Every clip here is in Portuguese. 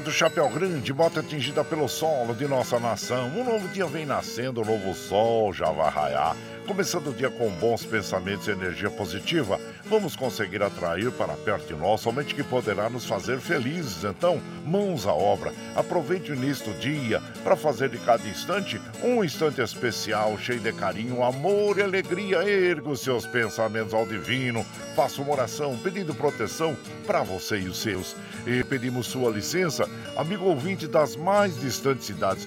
do Chapéu Grande, bota atingida pelo solo de nossa nação. Um novo dia vem nascendo, um novo sol já vai raiar. Começando o dia com bons pensamentos e energia positiva, vamos conseguir atrair para perto de nós somente que poderá nos fazer felizes. Então, mãos à obra. Aproveite o início do dia para fazer de cada instante um instante especial, cheio de carinho, amor e alegria. Erga os seus pensamentos ao divino. Faça uma oração pedindo proteção para você e os seus. E pedimos sua licença, amigo ouvinte das mais distantes cidades.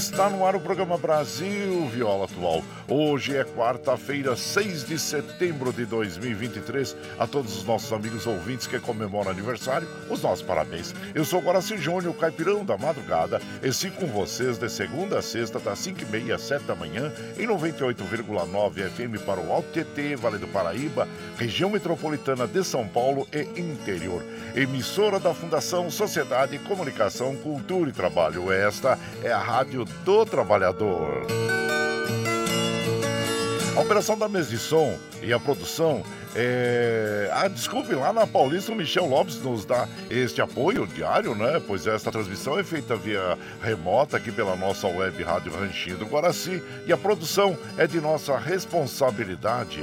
Está no ar o programa Brasil Viola Atual. Hoje é quarta-feira, 6 de setembro de 2023. A todos os nossos amigos ouvintes que comemoram aniversário, os nossos parabéns. Eu sou Guaraci Júnior, caipirão da madrugada, e com vocês de segunda a sexta, das 5h30 às 7 da manhã, em 98,9 FM para o Alto TT, Vale do Paraíba, região metropolitana de São Paulo e interior. Emissora da Fundação Sociedade, Comunicação, Cultura e Trabalho. Esta é a Rádio do Trabalhador. A operação da mesa de som e a produção é... Ah, desculpe, lá na Paulista o Michel Lopes nos dá este apoio diário, né? Pois esta transmissão é feita via remota aqui pela nossa web Rádio Ranchinho do Guaraci e a produção é de nossa responsabilidade.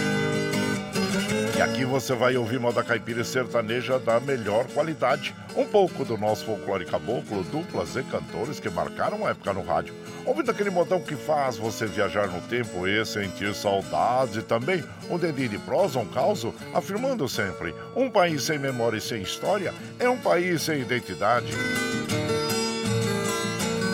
E aqui você vai ouvir moda caipira e sertaneja da melhor qualidade. Um pouco do nosso folclore caboclo, duplas e cantores que marcaram a época no rádio. Ouvindo aquele modão que faz você viajar no tempo e sentir saudades e também um dedinho de prosa, um caos, afirmando sempre: um país sem memória e sem história é um país sem identidade.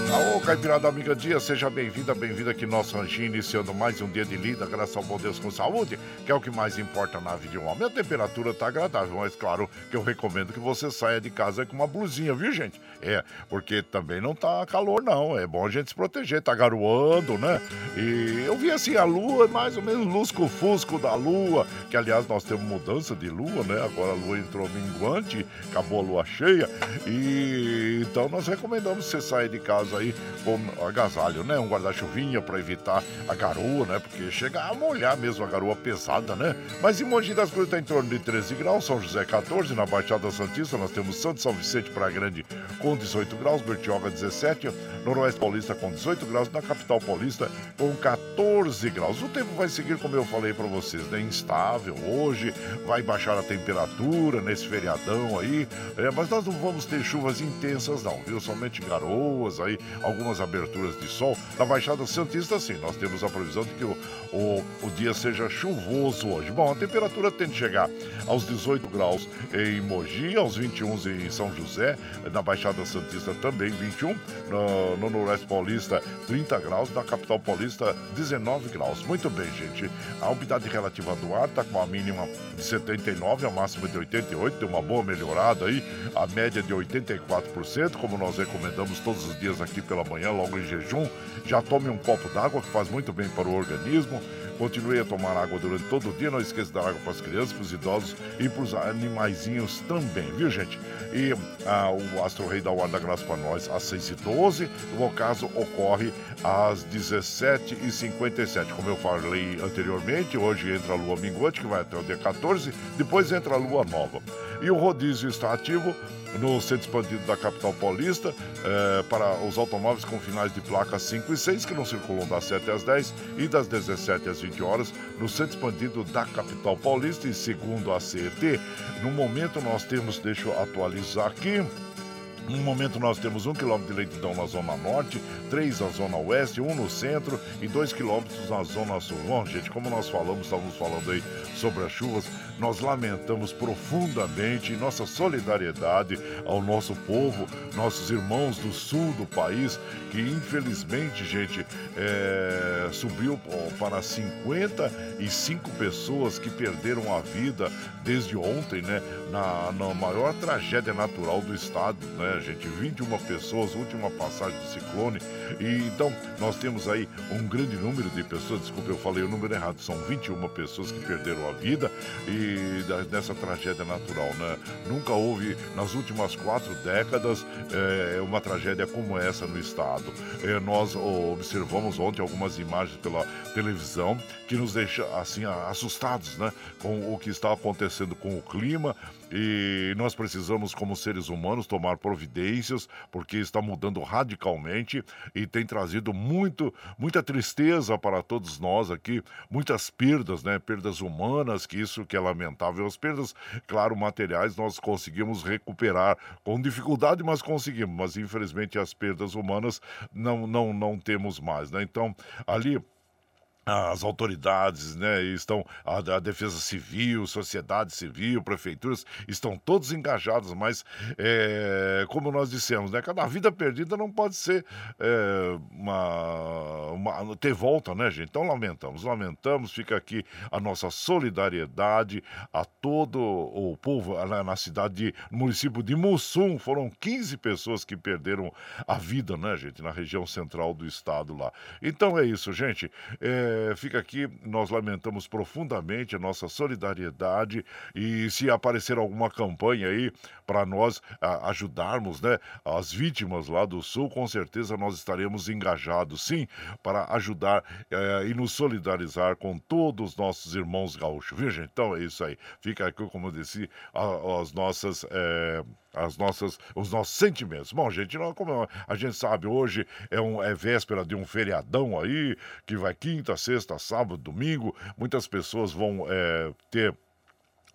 Ô, Caipirada Amiga Dia, seja bem-vinda, bem-vinda aqui no nosso ranchinho, iniciando mais um dia de lida, graças ao bom Deus com saúde, que é o que mais importa na vida de um homem. A temperatura tá agradável, mas claro que eu recomendo que você saia de casa com uma blusinha, viu, gente? É, porque também não tá calor, não. É bom a gente se proteger, tá garoando, né? E eu vi assim, a lua mais ou menos lusco-fusco da lua, que aliás nós temos mudança de lua, né? Agora a lua entrou minguante, acabou a lua cheia, e então nós recomendamos você sair de casa aí com agasalho, né? Um guarda-chuvinha para evitar a garoa, né? Porque chega a molhar mesmo a garoa pesada, né? Mas em Mogi das Cruzes está em torno de 13 graus, São José 14, na Baixada Santista nós temos Santo São Vicente Praia Grande com 18 graus, Bertioga 17, Noroeste Paulista com 18 graus, na capital paulista com 14 graus. O tempo vai seguir, como eu falei para vocês, né? Instável hoje, vai baixar a temperatura nesse feriadão aí, é, mas nós não vamos ter chuvas intensas não, viu? Somente garoas aí, algumas aberturas de sol. Na Baixada Santista, sim, nós temos a previsão de que o, o, o dia seja chuvoso hoje. Bom, a temperatura tende a chegar aos 18 graus em Mogi, aos 21 em São José, na Baixada Santista também 21, no, no Noroeste Paulista 30 graus, na capital paulista 19 graus. Muito bem, gente. A umidade relativa do ar está com a mínima de 79, a máxima de 88, deu uma boa melhorada aí, a média de 84%, como nós recomendamos todos os dias aqui pela manhã, logo em jejum. Já tome um copo d'água que faz muito bem para o organismo. Continue a tomar água durante todo o dia. Não esqueça da água para as crianças, para os idosos e para os animaizinhos também, viu, gente? E ah, o Astro Rei da graça para nós às 6h12. O ocaso ocorre às 17h57. Como eu falei anteriormente, hoje entra a lua minguante, que vai até o dia 14. Depois entra a lua nova. E o rodízio está ativo no centro expandido da capital paulista eh, para os automóveis com finais de placas 5 e 6 que não circulam das 7 às 10 e das 17 às 20 horas no centro expandido da capital paulista e segundo a CET. No momento nós temos, deixa eu atualizar aqui, no momento nós temos um quilômetro de leitidão na zona norte, três na zona oeste, um no centro e dois quilômetros na zona sul. Bom, gente, como nós falamos, estávamos falando aí sobre as chuvas, nós lamentamos profundamente nossa solidariedade ao nosso povo, nossos irmãos do sul do país, que infelizmente, gente, é, subiu para 55 pessoas que perderam a vida desde ontem, né? Na, na maior tragédia natural do estado, né, gente? 21 pessoas, última passagem do ciclone. E então nós temos aí um grande número de pessoas, desculpa, eu falei o número errado, são 21 pessoas que perderam a vida e nessa tragédia natural, né? Nunca houve nas últimas quatro décadas é, uma tragédia como essa no estado. É, nós observamos ontem algumas imagens pela televisão que nos deixa assim assustados, né? Com o que está acontecendo com o clima e nós precisamos, como seres humanos, tomar providências, porque está mudando radicalmente e tem trazido muito, muita tristeza para todos nós aqui, muitas perdas, né? Perdas humanas, que isso que é lamentável. As perdas, claro, materiais nós conseguimos recuperar com dificuldade, mas conseguimos. Mas infelizmente as perdas humanas não, não, não temos mais, né? Então, ali as autoridades, né, estão a, a, defesa civil, sociedade civil, prefeituras estão todos engajados, mas é, como nós dissemos, né, cada vida perdida não pode ser é, uma, uma, ter volta, né, gente? Então lamentamos, lamentamos, fica aqui a nossa solidariedade a todo o povo na, na cidade, de, no município de Mussum, foram 15 pessoas que perderam a vida, né, gente, na região central do estado lá. Então é isso, gente. É, é, fica aqui, nós lamentamos profundamente a nossa solidariedade e se aparecer alguma campanha aí para nós a, ajudarmos né, as vítimas lá do Sul, com certeza nós estaremos engajados, sim, para ajudar é, e nos solidarizar com todos os nossos irmãos gaúchos? Então é isso aí. Fica aqui, como eu disse, a, as nossas. É as nossas, os nossos sentimentos. Bom, gente, como a gente sabe, hoje é, um, é véspera de um feriadão aí, que vai quinta, sexta, sábado, domingo. Muitas pessoas vão é, ter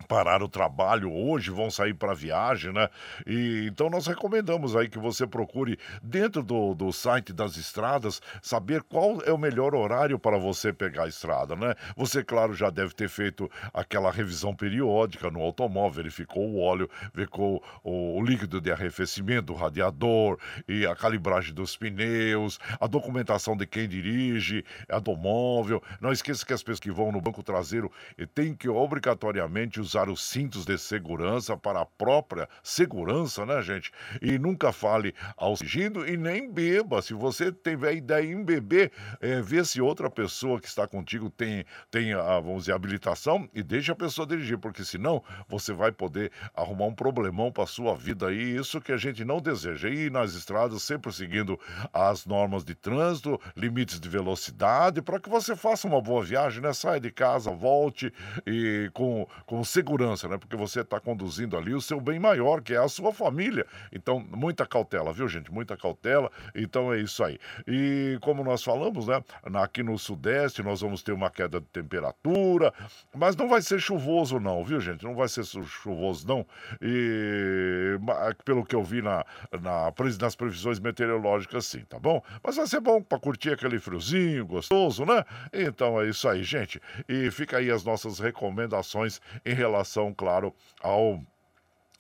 parar o trabalho hoje, vão sair para viagem, né? E então nós recomendamos aí que você procure dentro do, do site das estradas saber qual é o melhor horário para você pegar a estrada, né? Você, claro, já deve ter feito aquela revisão periódica no automóvel, verificou o óleo, verificou o, o líquido de arrefecimento, o radiador e a calibragem dos pneus, a documentação de quem dirige, a do móvel. Não esqueça que as pessoas que vão no banco traseiro têm que obrigatoriamente usar usar os cintos de segurança para a própria segurança, né, gente? E nunca fale ao dirigindo e nem beba. Se você tiver ideia em beber, é, vê se outra pessoa que está contigo tem, tem a, vamos dizer, habilitação e deixe a pessoa dirigir, porque senão você vai poder arrumar um problemão para sua vida aí, isso que a gente não deseja. E nas estradas, sempre seguindo as normas de trânsito, limites de velocidade, para que você faça uma boa viagem, né? Saia de casa, volte e com, com segurança, né? Porque você está conduzindo ali o seu bem maior, que é a sua família. Então, muita cautela, viu, gente? Muita cautela. Então é isso aí. E como nós falamos, né? Aqui no Sudeste nós vamos ter uma queda de temperatura, mas não vai ser chuvoso, não, viu, gente? Não vai ser chuvoso, não. E pelo que eu vi na, na, nas previsões meteorológicas, sim, tá bom? Mas vai ser bom para curtir aquele friozinho gostoso, né? Então é isso aí, gente. E fica aí as nossas recomendações em relação, claro, ao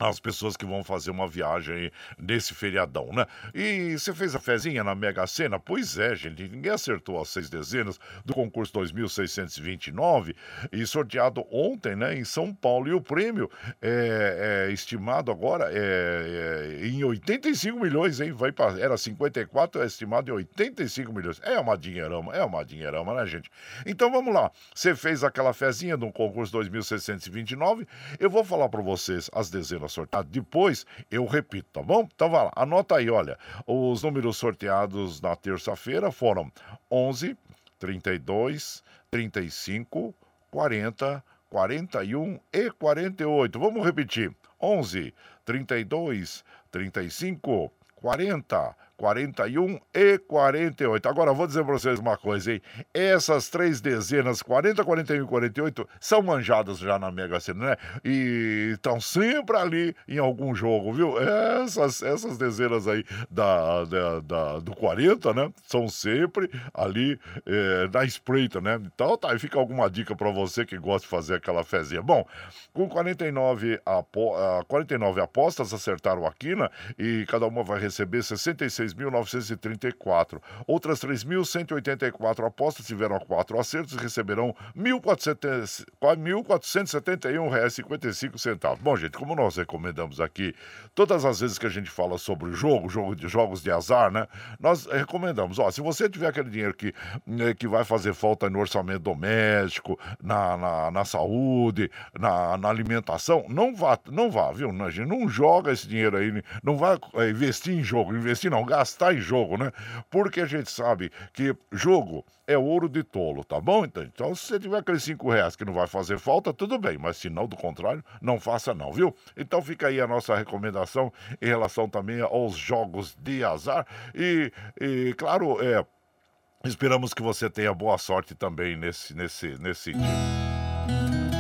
as pessoas que vão fazer uma viagem nesse feriadão, né? E você fez a fezinha na Mega Sena? Pois é, gente, ninguém acertou as seis dezenas do concurso 2629 e sorteado ontem, né, em São Paulo. E o prêmio é, é estimado agora é, é, em 85 milhões, hein? Vai pra, era 54, é estimado em 85 milhões. É uma dinheirama, é uma dinheirama, né, gente? Então vamos lá. Você fez aquela fezinha no concurso 2629. Eu vou falar para vocês as dezenas sorteado. Depois eu repito, tá bom? Então vai lá, anota aí, olha. Os números sorteados na terça-feira foram 11, 32, 35, 40, 41 e 48. Vamos repetir: 11, 32, 35, 40, 41 e 48. Agora, vou dizer para vocês uma coisa, hein? Essas três dezenas, 40, 41 e 48, são manjadas já na Mega Sena, né? E estão sempre ali em algum jogo, viu? Essas, essas dezenas aí da, da, da do 40, né? São sempre ali é, na espreita, né? Então, tá, aí fica alguma dica para você que gosta de fazer aquela fezinha. Bom, com 49, apo, 49 apostas acertaram a quina e cada uma vai receber 66 3.934. Outras 3.184 apostas tiveram quatro acertos e receberão R$ 1.471,55. Bom, gente, como nós recomendamos aqui, todas as vezes que a gente fala sobre o jogo, jogo de jogos de azar, né? Nós recomendamos, ó, se você tiver aquele dinheiro que, né, que vai fazer falta no orçamento doméstico, na, na, na saúde, na, na, alimentação, não vá, não vá, viu? Não, gente, não joga esse dinheiro aí, não vai é, investir em jogo, investir não, gastar em jogo, né? Porque a gente sabe que jogo é ouro de tolo, tá bom? Então, então se você tiver aqueles cinco reais que não vai fazer falta, tudo bem, mas se não, do contrário, não faça não, viu? Então fica aí a nossa recomendação em relação também aos jogos de azar e, e claro, é, esperamos que você tenha boa sorte também nesse, nesse, nesse dia.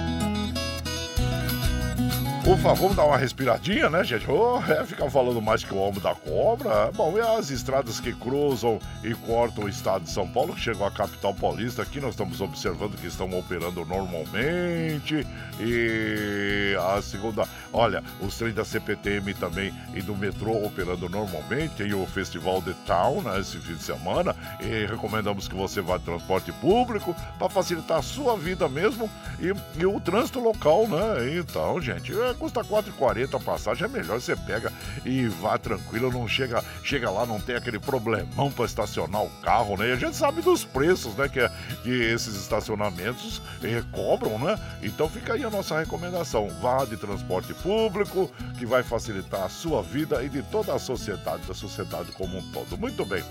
Ufa, vamos dar uma respiradinha, né, gente? Oh, é, ficar falando mais que o homem da cobra. Bom, e as estradas que cruzam e cortam o estado de São Paulo, que chegam à capital paulista, aqui nós estamos observando que estão operando normalmente. E a segunda, olha, os trens da CPTM também e do metrô operando normalmente. Tem o Festival de Town, né, esse fim de semana. E recomendamos que você vá de transporte público para facilitar a sua vida mesmo e, e o trânsito local, né? Então, gente, é custa 4,40 a passagem, é melhor você pega e vá tranquilo, não chega, chega lá, não tem aquele problemão para estacionar o carro, né? E a gente sabe dos preços, né, que, que esses estacionamentos eh, cobram, né? Então fica aí a nossa recomendação, vá de transporte público, que vai facilitar a sua vida e de toda a sociedade, da sociedade como um todo. Muito bem.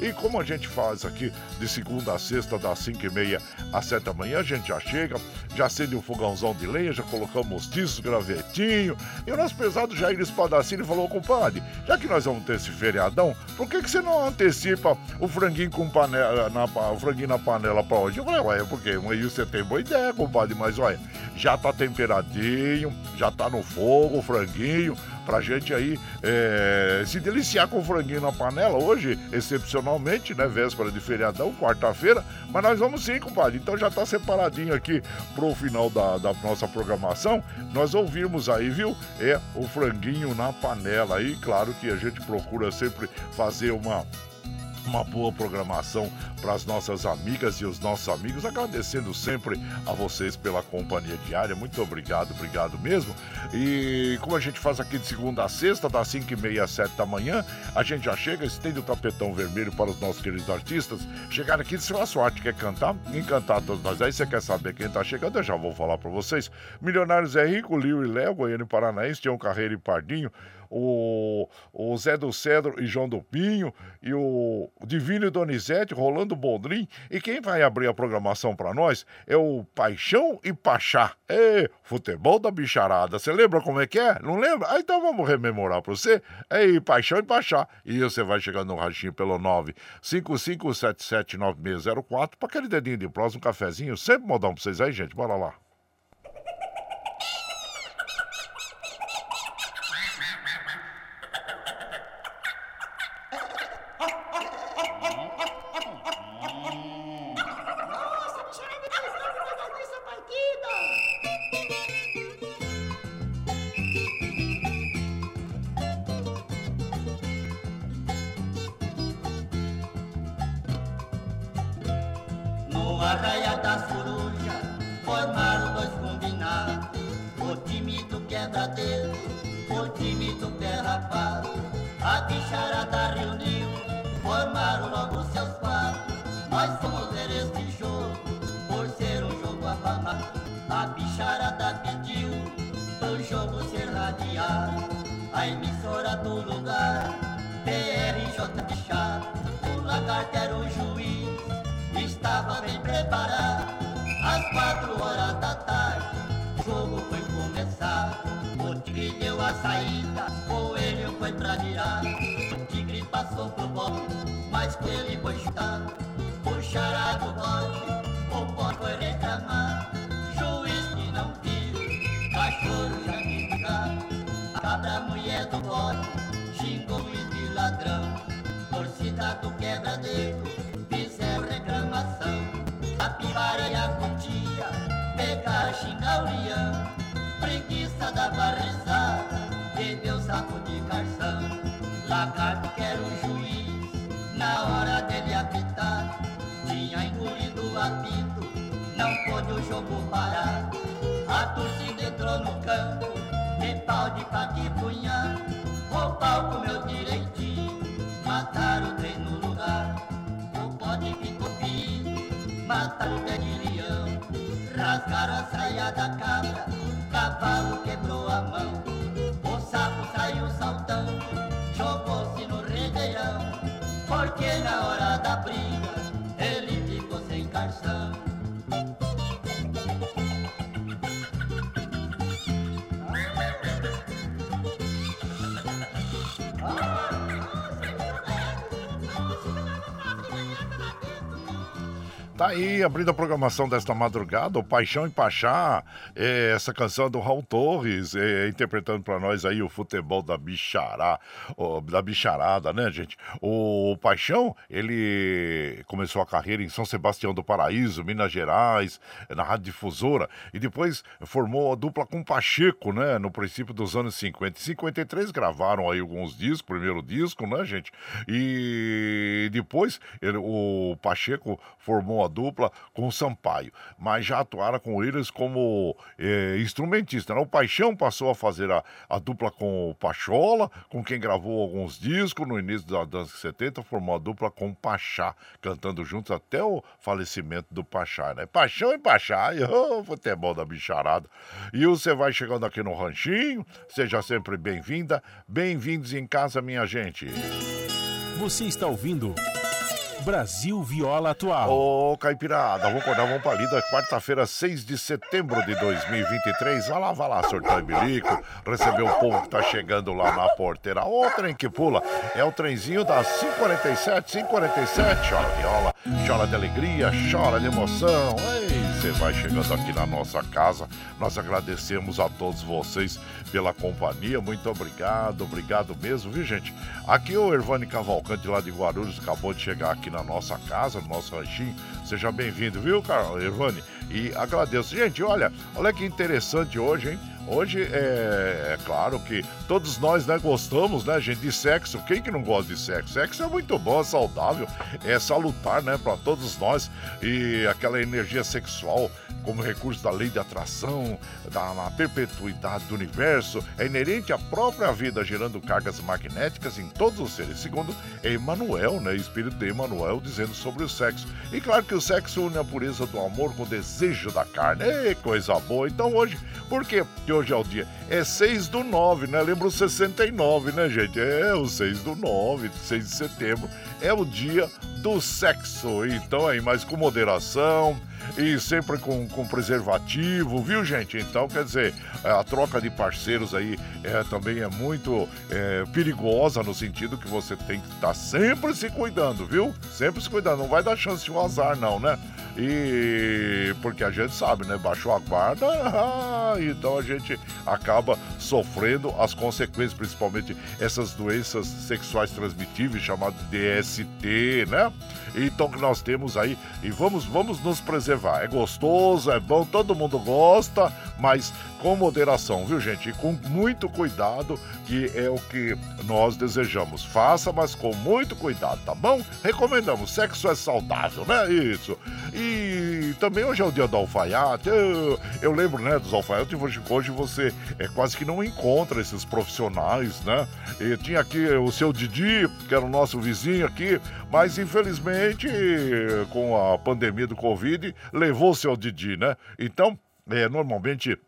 E como a gente faz aqui de segunda a sexta, das 5 e meia às 7 da manhã, a gente já chega, já acende um fogãozão de lenha, já colocamos tiços, gravetinho. E o nosso pesado Jair Espadacini falou, compadre, já que nós vamos ter esse feriadão, por que, que você não antecipa o franguinho com panela, na, o franguinho na panela pra hoje? Eu falei, ué, porque aí você tem boa ideia, compadre, mas olha, já tá temperadinho, já tá no fogo o franguinho pra gente aí é, se deliciar com franguinho na panela hoje, excepcionalmente, né? Véspera de feriadão, quarta-feira. Mas nós vamos sim, compadre. Então já tá separadinho aqui pro final da, da nossa programação. Nós ouvimos aí, viu? É o franguinho na panela. aí claro que a gente procura sempre fazer uma uma boa programação para as nossas amigas e os nossos amigos, agradecendo sempre a vocês pela companhia diária. Muito obrigado, obrigado mesmo. E como a gente faz aqui de segunda a sexta, das 5 e meia às 7 da manhã, a gente já chega, estende o tapetão vermelho para os nossos queridos artistas chegar aqui de sua sorte, quer cantar? Encantar todos nós. Aí você quer saber quem está chegando? Eu já vou falar para vocês. Milionários é Rico, Liu e Léo, Goiânia e Paranaense, Tião Carreira e Pardinho o, o Zé do Cedro e João do Pinho, e o Divino Donizete, Rolando Boldrin. E quem vai abrir a programação para nós é o Paixão e Pachá. É, futebol da bicharada. Você lembra como é que é? Não lembra? Ah, então vamos rememorar para você. É Paixão e Pachá. E você vai chegando no rachinho pelo 955779604 para aquele dedinho de próximo, um cafezinho. Sempre modão para vocês aí, gente. Bora lá. Aí, abrindo a programação desta madrugada, o Paixão e Pachá, é, essa canção do Raul Torres, é, interpretando para nós aí o futebol da bichará, da bicharada, né, gente? O Paixão, ele começou a carreira em São Sebastião do Paraíso, Minas Gerais, na Rádio Difusora, e depois formou a dupla com Pacheco, né, no princípio dos anos 50. Em 53 gravaram aí alguns discos, primeiro disco, né, gente? E depois ele, o Pacheco formou a dupla com o Sampaio, mas já atuaram com eles como eh, instrumentista. Né? O Paixão passou a fazer a, a, dupla com o Pachola, com quem gravou alguns discos no início da dança 70, formou a dupla com o Pachá, cantando juntos até o falecimento do Pachá, né? Paixão e Pachá, oh, futebol da bicharada. E você vai chegando aqui no Ranchinho, seja sempre bem-vinda, bem-vindos em casa, minha gente. Você está ouvindo. Brasil Viola Atual. Ô, Caipirada, vamos acordar, vamos pra lida. Quarta-feira, 6 de setembro de 2023. Vai lá, vai lá, sorteio bilico. Receber o povo que tá chegando lá na porteira. O trem que pula é o trenzinho das 547, 547. Chora viola, chora de alegria, chora de emoção. Ei, você vai chegando aqui na nossa casa. Nós agradecemos a todos vocês pela companhia. Muito obrigado, obrigado mesmo, viu, gente? Aqui o Ervani Cavalcante lá de Guarulhos acabou de chegar aqui na nossa casa, no nosso ranchinho. Seja bem-vindo, viu, Carol Ervani? E agradeço. Gente, olha, olha que interessante hoje, hein? Hoje é, é, claro que todos nós né, gostamos, né, gente, de sexo. Quem que não gosta de sexo? Sexo é muito bom, é saudável, é salutar, né, para todos nós. E aquela energia sexual como recurso da lei de atração, da perpetuidade do universo, é inerente à própria vida, gerando cargas magnéticas em todos os seres. Segundo Emmanuel, né, espírito de Emmanuel, dizendo sobre o sexo. E claro que o sexo une a pureza do amor com o desejo da carne. Ei, coisa boa. Então hoje, por? Porque hoje é o dia. É 6 do 9, né? Lembra o 69, né, gente? É o 6 do 9, 6 de setembro. É o dia do sexo. Então aí, mas com moderação e sempre com, com preservativo, viu, gente? Então, quer dizer, a troca de parceiros aí é, também é muito é, perigosa no sentido que você tem que estar tá sempre se cuidando, viu? Sempre se cuidando. Não vai dar chance de um azar, não, né? E porque a gente sabe, né? Baixou a guarda, então a gente acaba sofrendo as consequências, principalmente essas doenças sexuais transmitíveis, chamadas DST, né? Então que nós temos aí e vamos vamos nos preservar. É gostoso, é bom, todo mundo gosta, mas com moderação, viu, gente? E com muito cuidado, que é o que nós desejamos. Faça, mas com muito cuidado, tá bom? Recomendamos. Sexo é saudável, né? Isso. E também hoje é o dia do alfaiate. Eu, eu lembro, né, dos alfaiates. Hoje, hoje você é quase que não encontra esses profissionais, né? E tinha aqui o seu Didi, que era o nosso vizinho aqui, mas infelizmente, com a pandemia do Covid, levou o seu Didi, né? Então, é, normalmente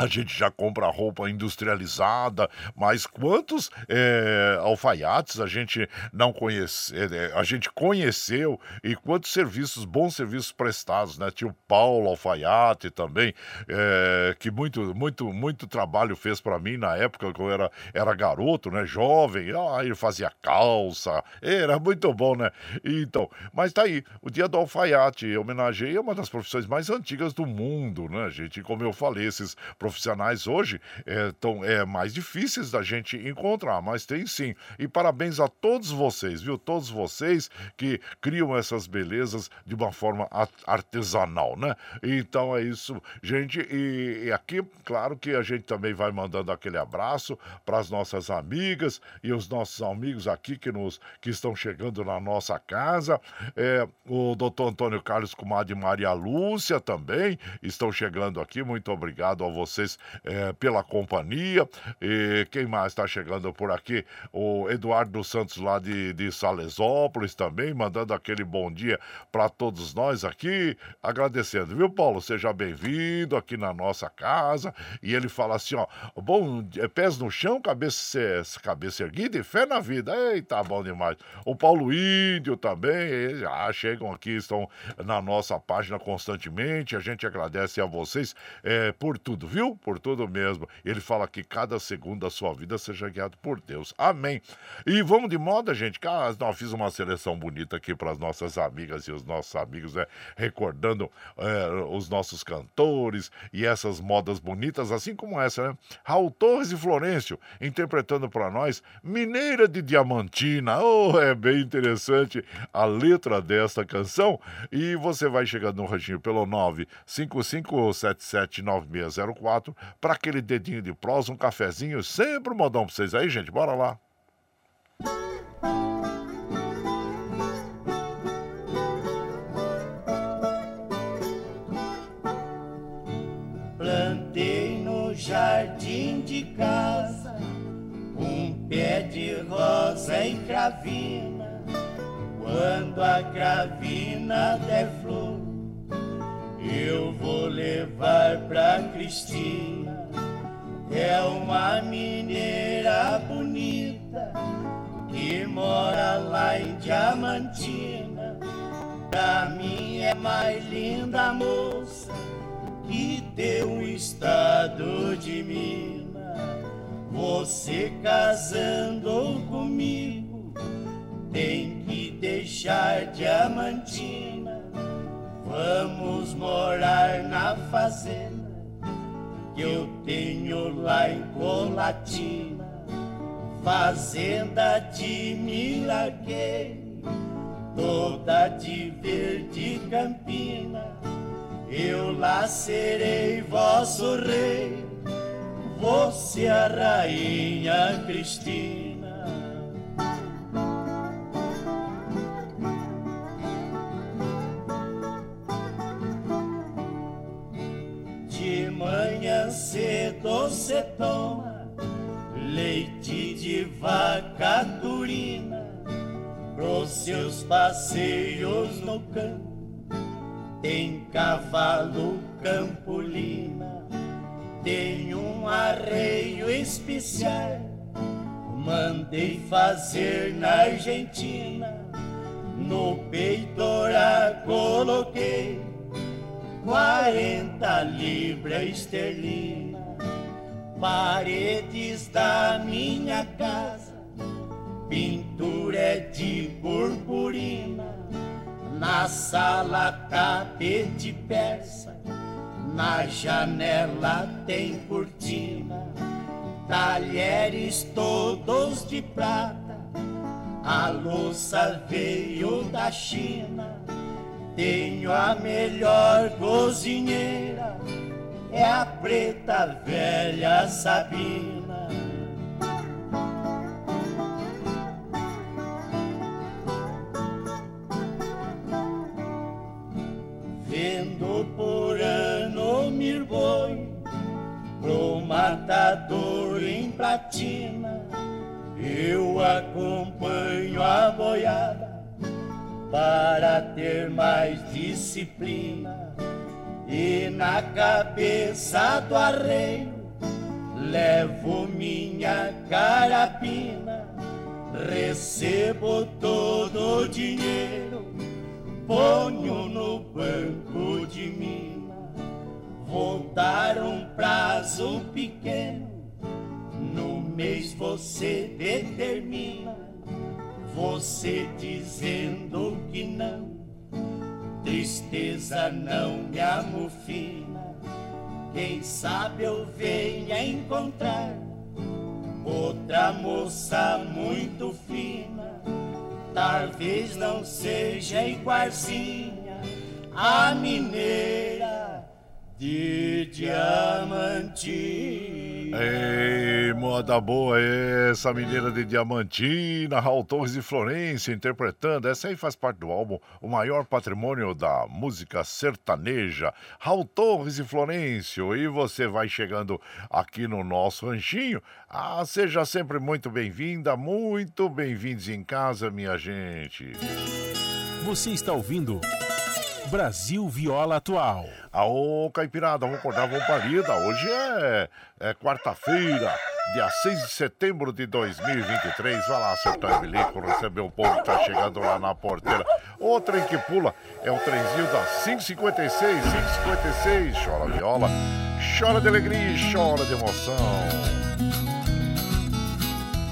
a gente já compra roupa industrializada, mas quantos é, alfaiates a gente não conhece, é, a gente conheceu e quantos serviços, bons serviços prestados, né? Tinha o Paulo Alfaiate também, é, que muito, muito, muito trabalho fez para mim na época que eu era, era garoto, né? Jovem, ah, ele fazia calça, era muito bom, né? Então, mas tá aí, o dia do alfaiate, homenageia uma das profissões mais antigas do mundo, né, gente? Como eu falei, esses profissionais profissionais hoje é, tão, é mais difíceis da gente encontrar, mas tem sim. E parabéns a todos vocês, viu? Todos vocês que criam essas belezas de uma forma artesanal, né? Então é isso, gente. E, e aqui, claro que a gente também vai mandando aquele abraço para as nossas amigas e os nossos amigos aqui que, nos, que estão chegando na nossa casa. É, o doutor Antônio Carlos Comadre Maria Lúcia também estão chegando aqui. Muito obrigado a vocês vocês é, pela companhia. E quem mais está chegando por aqui? O Eduardo dos Santos, lá de, de Salesópolis, também, mandando aquele bom dia para todos nós aqui. Agradecendo, viu, Paulo? Seja bem-vindo aqui na nossa casa. E ele fala assim: ó, bom, é, pés no chão, cabeça, cabeça erguida e fé na vida. Eita, bom demais. O Paulo Índio também, já chegam aqui, estão na nossa página constantemente. A gente agradece a vocês é, por tudo, viu? Por tudo mesmo. Ele fala que cada segundo da sua vida seja guiado por Deus. Amém. E vamos de moda, gente. Ah, não, fiz uma seleção bonita aqui para as nossas amigas e os nossos amigos, né? recordando é, os nossos cantores e essas modas bonitas, assim como essa, né? Raul Torres e Florencio interpretando para nós Mineira de Diamantina. Oh, é bem interessante a letra desta canção. E você vai chegando no ranchinho pelo 955779604 para aquele dedinho de prosa, um cafezinho, sempre um modão para vocês aí, gente. Bora lá. Plantei no jardim de casa um pé de rosa e cravina. Quando a cravina der flor, eu vou levar pra Cristina. É uma mineira bonita que mora lá em Diamantina. Pra mim é mais linda moça que deu o estado de Minas. Você casando comigo tem que deixar Diamantina Vamos morar na fazenda que eu tenho lá em Colatina, fazenda de Miraquei, toda de verde campina. Eu lá serei vosso rei, você a rainha Cristina. Você toma leite de vaca turina pros seus passeios no campo. Tem cavalo campolina, tem um arreio especial. Mandei fazer na Argentina, no peitoral coloquei quarenta libras esterlina, paredes da minha casa, pintura é de purpurina, na sala tapete persa, na janela tem cortina, talheres todos de prata, a louça veio da China. Tenho a melhor cozinheira, é a preta velha Sabina. Vendo por ano mirboi pro matador em platina, eu acompanho a boiada para ter mais disciplina. E na cabeça do arreio levo minha carabina, recebo todo o dinheiro, ponho no banco de mina. Vou dar um prazo pequeno, no mês você determina você dizendo que não, tristeza não me amofina. Quem sabe eu venha encontrar outra moça muito fina. Talvez não seja igualzinha a mineira de Diamantina. Ei, moda boa essa, mineira de Diamantina, Raul Torres e Florência interpretando. Essa aí faz parte do álbum O Maior Patrimônio da Música Sertaneja. Raul Torres e Florencio. E você vai chegando aqui no nosso ranchinho. Ah, seja sempre muito bem-vinda, muito bem-vindos em casa, minha gente. Você está ouvindo. Brasil Viola Atual. Aô, Caipirada, vamos acordar, vamos parida. Hoje é, é quarta-feira, dia 6 de setembro de 2023. Vai lá, seu Bilico, receber o povo que tá chegando lá na porteira. O trem que pula é o trenzinho da 556, 556. Chora viola, chora de alegria e chora de emoção.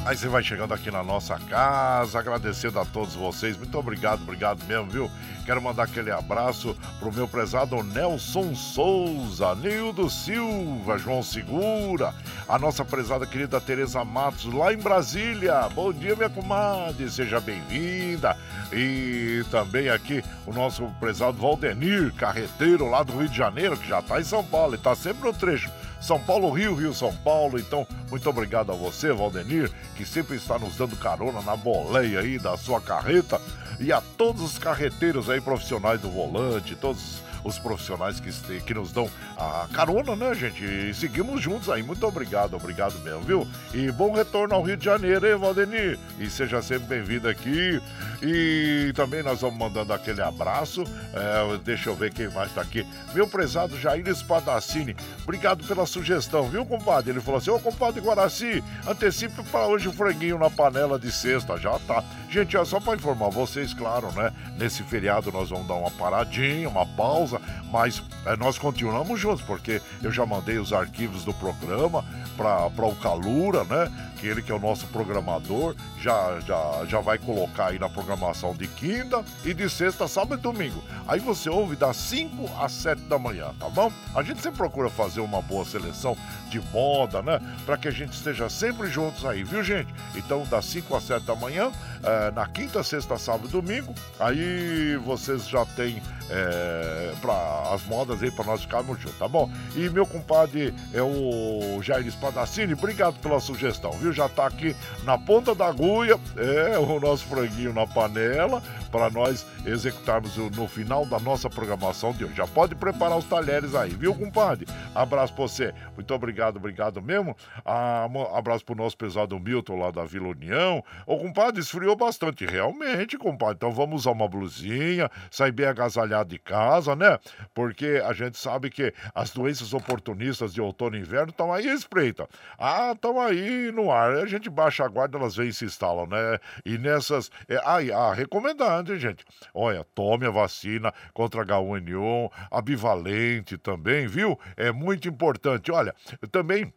Aí você vai chegando aqui na nossa casa, agradecendo a todos vocês. Muito obrigado, obrigado mesmo, viu? Quero mandar aquele abraço pro meu prezado Nelson Souza, Nildo Silva, João Segura, a nossa prezada querida Tereza Matos, lá em Brasília. Bom dia, minha comadre, seja bem-vinda. E também aqui o nosso prezado Valdenir, carreteiro lá do Rio de Janeiro, que já tá em São Paulo e tá sempre no trecho. São Paulo, Rio, Rio, São Paulo. Então, muito obrigado a você, Valdenir, que sempre está nos dando carona na boleia aí da sua carreta. E a todos os carreteiros aí profissionais do volante, todos os profissionais que, que nos dão a carona, né, gente? E seguimos juntos aí. Muito obrigado, obrigado mesmo, viu? E bom retorno ao Rio de Janeiro, hein? E seja sempre bem-vindo aqui. E também nós vamos mandando aquele abraço. É, deixa eu ver quem mais tá aqui. Meu prezado Jair Espadacini, obrigado pela sugestão, viu, compadre? Ele falou assim: Ô, compadre Guaraci, antecipe para hoje o franguinho na panela de sexta. Já tá. Gente, é só para informar vocês, claro, né? Nesse feriado nós vamos dar uma paradinha, uma pausa, mas é, nós continuamos juntos, porque eu já mandei os arquivos do programa para o Calura, né? Aquele que é o nosso programador, já, já, já vai colocar aí na programação de quinta e de sexta, sábado e domingo. Aí você ouve das 5 às 7 da manhã, tá bom? A gente sempre procura fazer uma boa seleção de moda, né? Para que a gente esteja sempre juntos aí, viu, gente? Então, das 5 às 7 da manhã, é, na quinta, sexta, sábado e domingo, aí vocês já têm é, para as modas aí para nós ficarmos juntos, tá bom? E meu compadre é o Jair Espadacini, obrigado pela sugestão, viu? Já tá aqui na ponta da agulha, é o nosso franguinho na panela para nós executarmos no final da nossa programação de hoje. Já pode preparar os talheres aí, viu, compadre? Abraço pra você. Muito obrigado, obrigado mesmo. Ah, abraço pro nosso pesado Milton lá da Vila União. Ô, compadre, esfriou bastante, realmente, compadre. Então vamos usar uma blusinha, sair bem agasalhado de casa, né? Porque a gente sabe que as doenças oportunistas de outono e inverno estão aí espreita. Ah, estão aí no ar. A gente baixa a guarda, elas vêm e se instalam, né? E nessas. É, aí, ah, recomendando, hein, gente? Olha, tome a vacina contra H1N1, a bivalente também, viu? É muito importante. Olha, também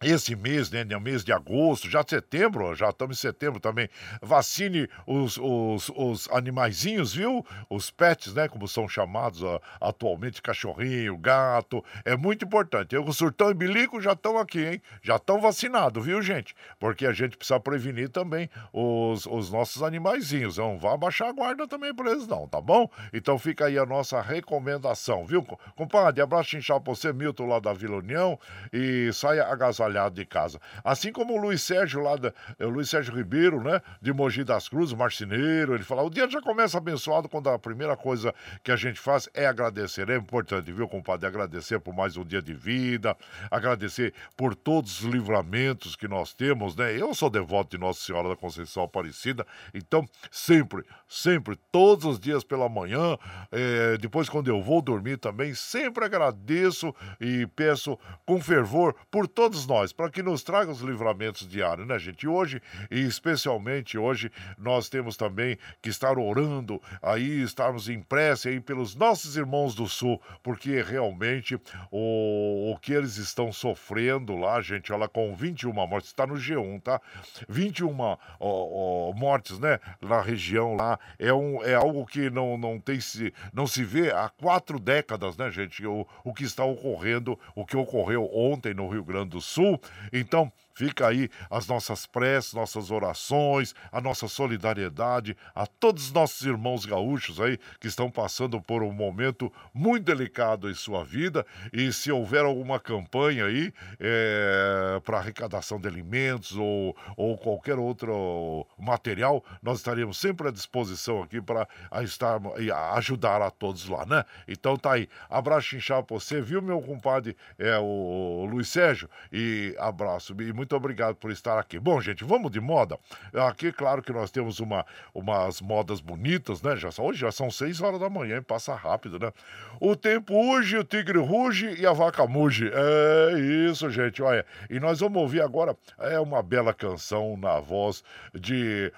esse mês, né, no mês de agosto, já setembro, já estamos em setembro também, vacine os, os, os animaizinhos, viu? Os pets, né, como são chamados uh, atualmente, cachorrinho, gato, é muito importante. Eu, o surtão e bilico já estão aqui, hein? Já estão vacinados, viu, gente? Porque a gente precisa prevenir também os, os nossos animaizinhos. Não vá baixar a guarda também para eles não, tá bom? Então fica aí a nossa recomendação, viu? Compadre, abraço inchado pra você, Milton, lá da Vila União, e saia agasalhado trabalhado de casa. Assim como o Luiz Sérgio lá, da, é, o Luiz Sérgio Ribeiro, né, de Mogi das Cruzes, marceneiro, ele fala, o dia já começa abençoado quando a primeira coisa que a gente faz é agradecer. É importante, viu, compadre, agradecer por mais um dia de vida, agradecer por todos os livramentos que nós temos, né? Eu sou devoto de Nossa Senhora da Conceição Aparecida, então sempre, sempre, todos os dias pela manhã, é, depois quando eu vou dormir também, sempre agradeço e peço com fervor por todos nós nós, para que nos traga os livramentos diários, né, gente? E hoje, e especialmente hoje, nós temos também que estar orando aí, estarmos em prece aí pelos nossos irmãos do Sul, porque realmente o, o que eles estão sofrendo lá, gente, olha, com 21 mortes, está no G1, tá? 21 ó, ó, mortes, né, na região lá, é, um, é algo que não, não tem se, não se vê há quatro décadas, né, gente? O, o que está ocorrendo, o que ocorreu ontem no Rio Grande do Sul, então, Fica aí as nossas preces, nossas orações, a nossa solidariedade a todos os nossos irmãos gaúchos aí que estão passando por um momento muito delicado em sua vida. E se houver alguma campanha aí é, para arrecadação de alimentos ou, ou qualquer outro material, nós estaremos sempre à disposição aqui para estar e ajudar a todos lá, né? Então tá aí. Abraço inchado pra você, viu, meu compadre? É o Luiz Sérgio. E abraço. E muito muito obrigado por estar aqui. Bom, gente, vamos de moda. Aqui, claro que nós temos uma, umas modas bonitas, né? Já, hoje já são seis horas da manhã, passa rápido, né? O tempo urge, o tigre ruge e a vaca muge. É isso, gente, olha. E nós vamos ouvir agora é uma bela canção na voz de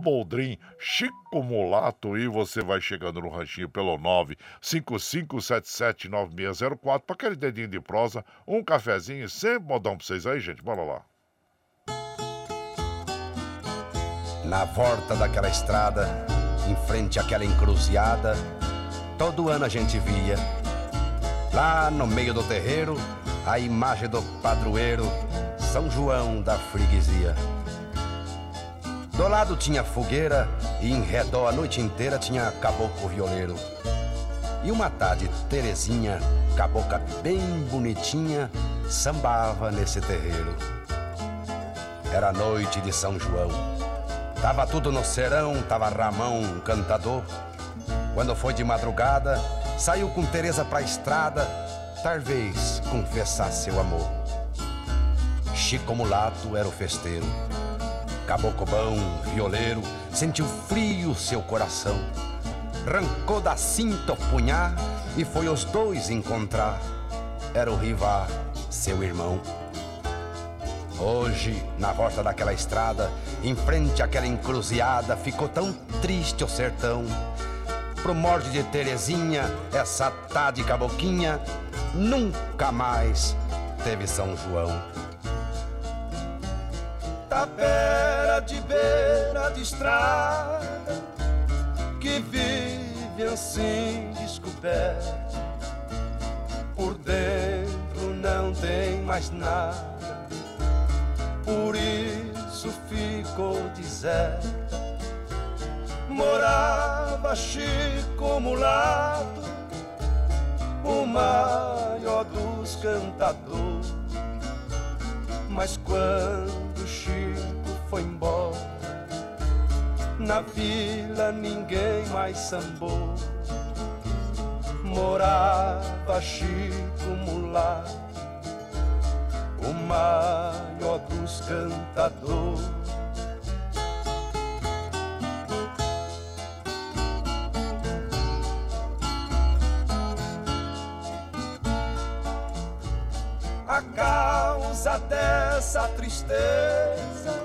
Boldrin, Chico Mulato, e você vai chegando no ranchinho pelo 955779604 para aquele dedinho de prosa, um cafezinho, sempre modão pra vocês aí, gente. Bora lá. Na volta daquela estrada, em frente àquela encruzilhada, todo ano a gente via, lá no meio do terreiro, a imagem do padroeiro, São João da freguesia. Do lado tinha fogueira e em redor a noite inteira tinha caboclo violeiro. E uma tarde, Terezinha, cabocla bem bonitinha, sambava nesse terreiro. Era noite de São João. Tava tudo no serão, tava Ramão, cantador. Quando foi de madrugada, saiu com Teresa pra estrada, talvez confessar seu amor. Chico Mulato era o festeiro. Caboclo bom, violeiro, sentiu frio seu coração. Rancou da cinta o punhar e foi os dois encontrar. Era o rival seu irmão. Hoje, na volta daquela estrada, em frente àquela encruzilhada, ficou tão triste o sertão. Pro morte de Terezinha, essa tá de caboquinha, nunca mais teve São João. tapera de beira de estrada que vive assim descoberto. Por dentro não tem mais nada, por isso ficou deserto. Morava Chico Mulato, o maior dos cantadores. Mas quando Chico foi embora, na vila ninguém mais sambou. Morava Chico Mulato, o maior dos cantadores. A causa dessa tristeza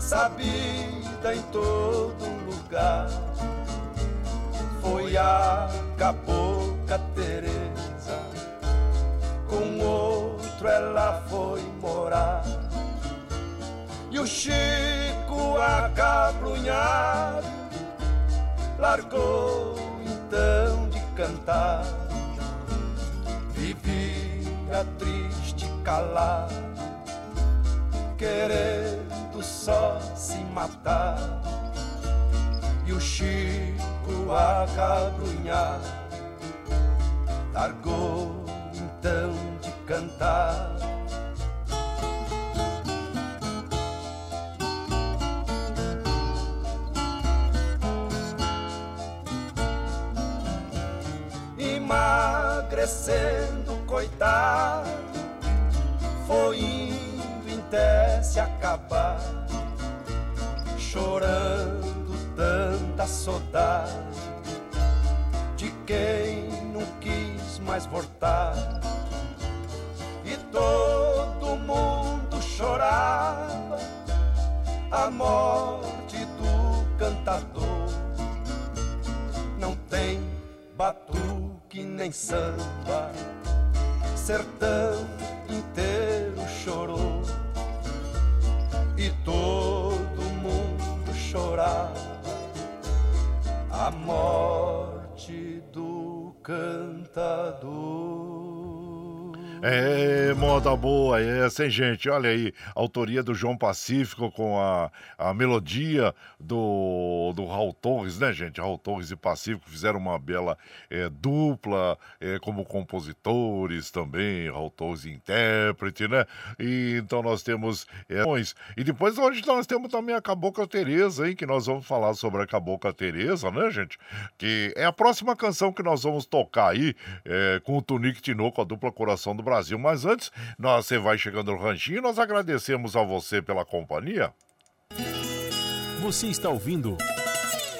sabida em todo lugar foi a cabocla Teresa. Com outro ela foi morar. E o Chico acabrunhado largou então de cantar. Vivia triste, calado, querendo só se matar. E o Chico acabrunhado largou então cantar. Emagrecendo, coitado, foi indo em até se acabar, chorando tanta saudade de quem não quis mais voltar. Todo mundo chorava a morte do cantador. Não tem batuque nem samba, sertão inteiro chorou. E todo mundo chorava a morte do cantador. É, moda boa essa, hein, gente? Olha aí, autoria do João Pacífico com a, a melodia do, do Raul Torres, né, gente? Raul Torres e Pacífico fizeram uma bela é, dupla é, como compositores também, Raul Torres intérprete, né? E então nós temos. É, e depois hoje nós temos também a Cabocla Tereza, hein? Que nós vamos falar sobre a Cabocla Tereza, né, gente? Que é a próxima canção que nós vamos tocar aí é, com o Tunique Tinoco, a dupla Coração do Brasil. Mas antes, nós, você vai chegando no ranchinho, nós agradecemos a você pela companhia. Você está ouvindo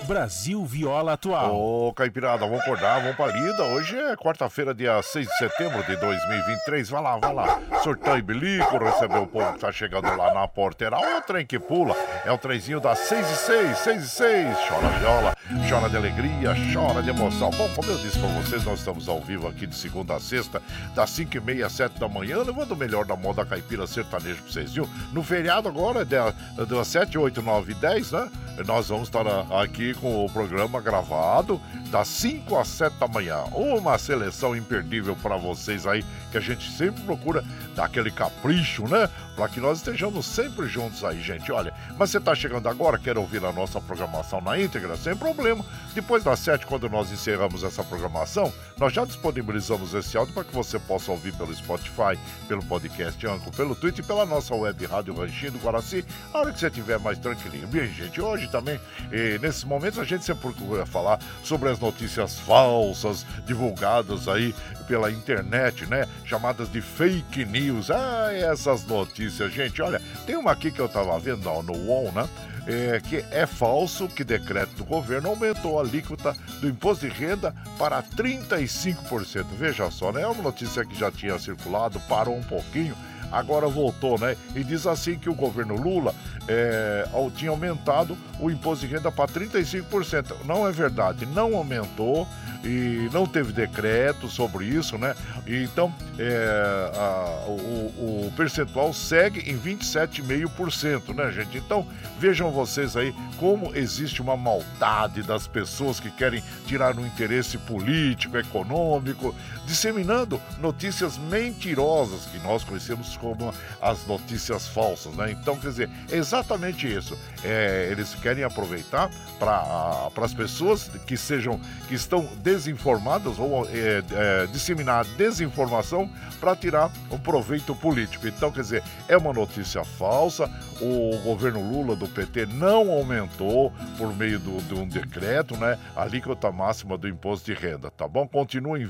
Brasil Viola Atual. Ô, Caipirada, vamos acordar, vamos pra lida. Hoje é quarta-feira, dia 6 de setembro de 2023. Vai lá, vai lá. Surtão e bilico, receber o povo que tá chegando lá na porteira. Olha o trem que pula. É o trenzinho das 6 e 6, 6 e 6. Chora viola, chora de alegria, chora de emoção. Bom, como eu disse pra vocês, nós estamos ao vivo aqui de segunda a sexta, das 5 e meia às 7 da manhã, levando o melhor da moda caipira sertanejo pra vocês, viu? No feriado agora, das 7, 8, 9 e 10, né? Nós vamos estar aqui com o programa gravado das 5 às 7 da manhã. Uma seleção imperdível para vocês aí, que a gente sempre procura dar aquele capricho, né? Para que nós estejamos sempre juntos aí, gente. Olha, mas você tá chegando agora, quer ouvir a nossa programação na íntegra? Sem problema. Depois das 7, quando nós encerramos essa programação, nós já disponibilizamos esse áudio para que você possa ouvir pelo Spotify, pelo podcast Anco, pelo Twitter e pela nossa web Rádio Ranchinho do Guaraci, a hora que você estiver mais tranquilinho. Bem, gente, hoje também, eh, nesses momentos, a gente sempre procura falar sobre as notícias falsas divulgadas aí pela internet, né? Chamadas de fake news. Ah, essas notícias, gente. Olha, tem uma aqui que eu tava vendo ó, no UOL, né? É, que é falso que decreto do governo aumentou a alíquota do imposto de renda para 35%. Veja só, né? É uma notícia que já tinha circulado, parou um pouquinho, agora voltou, né? E diz assim que o governo Lula é, tinha aumentado o imposto de renda para 35%. Não é verdade, não aumentou. e não teve decreto sobre isso, né? Então, é, a, o, o percentual segue em 27,5%, né, gente? Então, vejam vocês aí como existe uma maldade das pessoas que querem tirar um interesse político, econômico, disseminando notícias mentirosas que nós conhecemos como as notícias falsas, né? Então, quer dizer, é exatamente isso. É, eles querem aproveitar para as pessoas que sejam que estão desinformadas ou é, é, disseminar desinformação para tirar um proveito político. Então, quer dizer, é uma notícia falsa. O governo Lula do PT não aumentou por meio de um decreto, né? A alíquota máxima do imposto de renda, tá bom? Continua em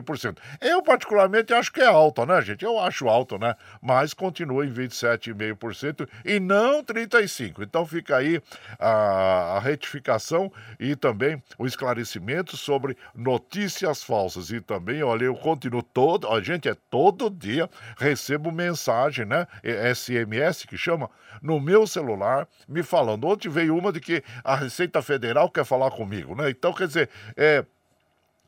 27,5%. Eu, particularmente, acho que é alta, né, gente? Eu acho alto, né? Mas continua em 27,5% e não 35%. Então fica aí a, a retificação e também o esclarecimento sobre notícias falsas. E também, olha, eu continuo todo, a gente é todo dia, recebo mensagem, né? SMS que chama, no meu celular, me falando. Ontem veio uma de que a Receita Federal quer falar comigo, né? Então, quer dizer, é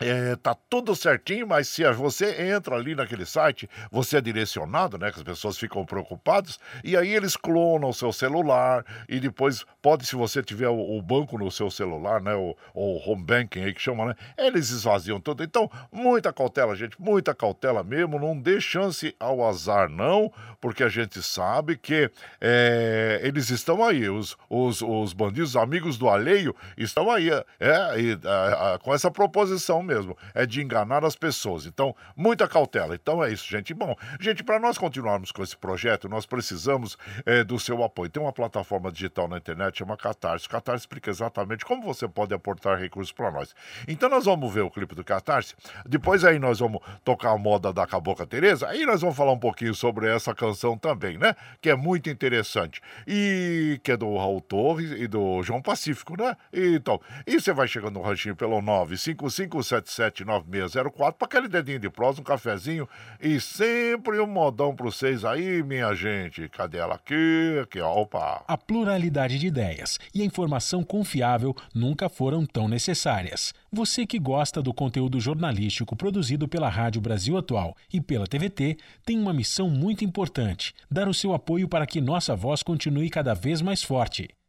é, tá tudo certinho, mas se você entra ali naquele site, você é direcionado, né? Que as pessoas ficam preocupadas, e aí eles clonam o seu celular, e depois pode, se você tiver o, o banco no seu celular, né? O, o, home banking aí que chama, né? Eles esvaziam tudo. Então, muita cautela, gente, muita cautela mesmo. Não dê chance ao azar, não, porque a gente sabe que é, eles estão aí, os, os, os bandidos, amigos do alheio, estão aí, é, é, com essa proposição mesmo, é de enganar as pessoas. Então, muita cautela. Então é isso, gente. Bom, gente, para nós continuarmos com esse projeto, nós precisamos é, do seu apoio. Tem uma plataforma digital na internet, chama Catarse. O Catarse explica exatamente como você pode aportar recursos para nós. Então nós vamos ver o clipe do Catarse, depois aí nós vamos tocar a moda da Cabocla Tereza, aí nós vamos falar um pouquinho sobre essa canção também, né? Que é muito interessante. E que é do Raul Torres e do João Pacífico, né? Então, e você vai chegando no ranchinho pelo 955 9779604 para aquele dedinho de prosa, um cafezinho e sempre um modão para vocês aí, minha gente. Cadê ela aqui? Aqui, ó, opa. A pluralidade de ideias e a informação confiável nunca foram tão necessárias. Você que gosta do conteúdo jornalístico produzido pela Rádio Brasil Atual e pela TVT tem uma missão muito importante: dar o seu apoio para que nossa voz continue cada vez mais forte.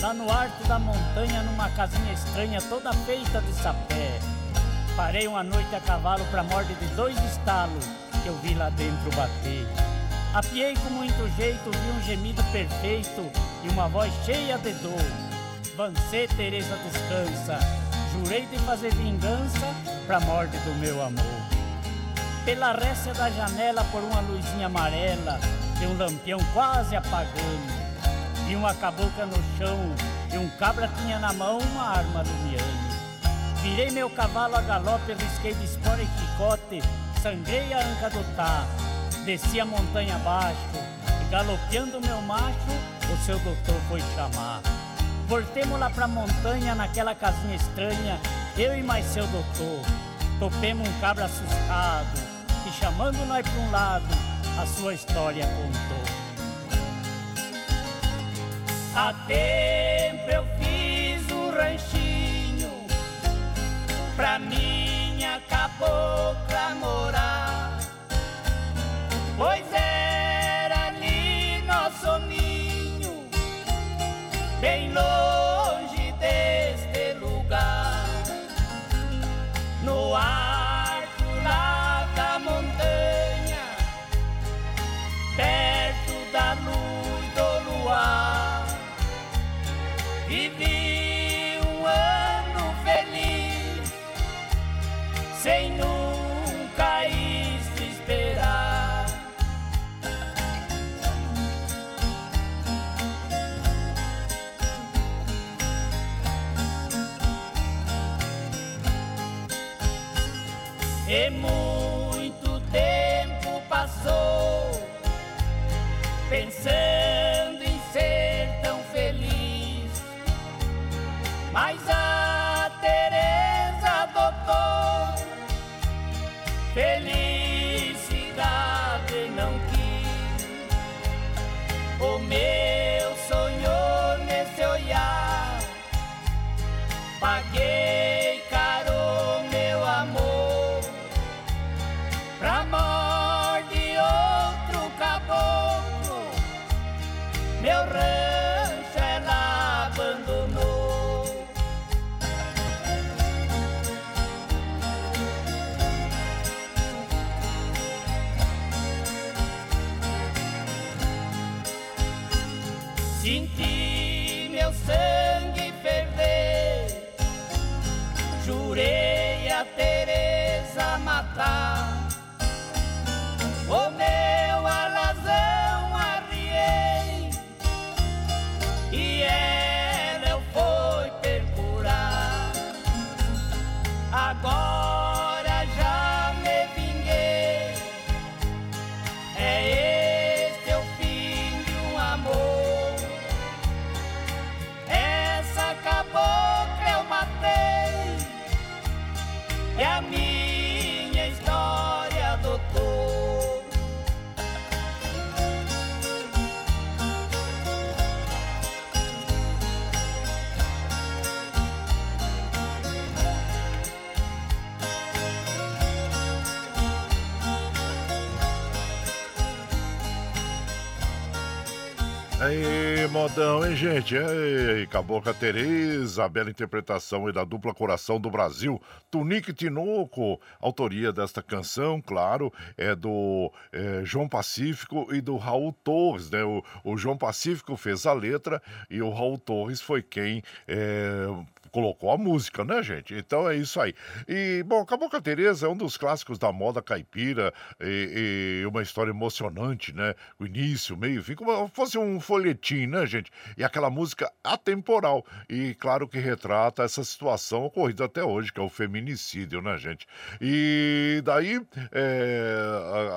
Lá no alto da montanha, numa casinha estranha, toda feita de sapé. Parei uma noite a cavalo pra morte de dois estalos que eu vi lá dentro bater. Apiei com muito jeito, vi um gemido perfeito e uma voz cheia de dor. Vancê, Teresa, descansa. Jurei de fazer vingança pra morte do meu amor. Pela récia da janela, por uma luzinha amarela, de um lampião quase apagando Vi uma cabocla no chão e um cabra tinha na mão uma arma lumiando. Virei meu cavalo a galope, risquei de espora e chicote, sangrei a anca do tá, desci a montanha abaixo e galopeando meu macho, o seu doutor foi chamar. Voltemos lá pra montanha, naquela casinha estranha, eu e mais seu doutor. Topemos um cabra assustado e chamando nós pra um lado, a sua história contou. Há tempo eu fiz um ranchinho pra minha cabocla morar, pois era ali nosso ninho, bem longe sem felicidade não quis. O meu modão, hein, gente? Ei, Cabocla Tereza, bela interpretação aí da dupla Coração do Brasil, Tunique Tinoco. Autoria desta canção, claro, é do é, João Pacífico e do Raul Torres, né? O, o, João Pacífico fez a letra e o Raul Torres foi quem é, colocou a música, né, gente? Então é isso aí. E, bom, Cabocla Tereza é um dos clássicos da moda caipira e, e uma história emocionante, né? O início, meio, fim, como fosse um folhetim, né, gente? E aquela música atemporal. E claro que retrata essa situação ocorrida até hoje, que é o feminicídio, né, gente? E daí, é,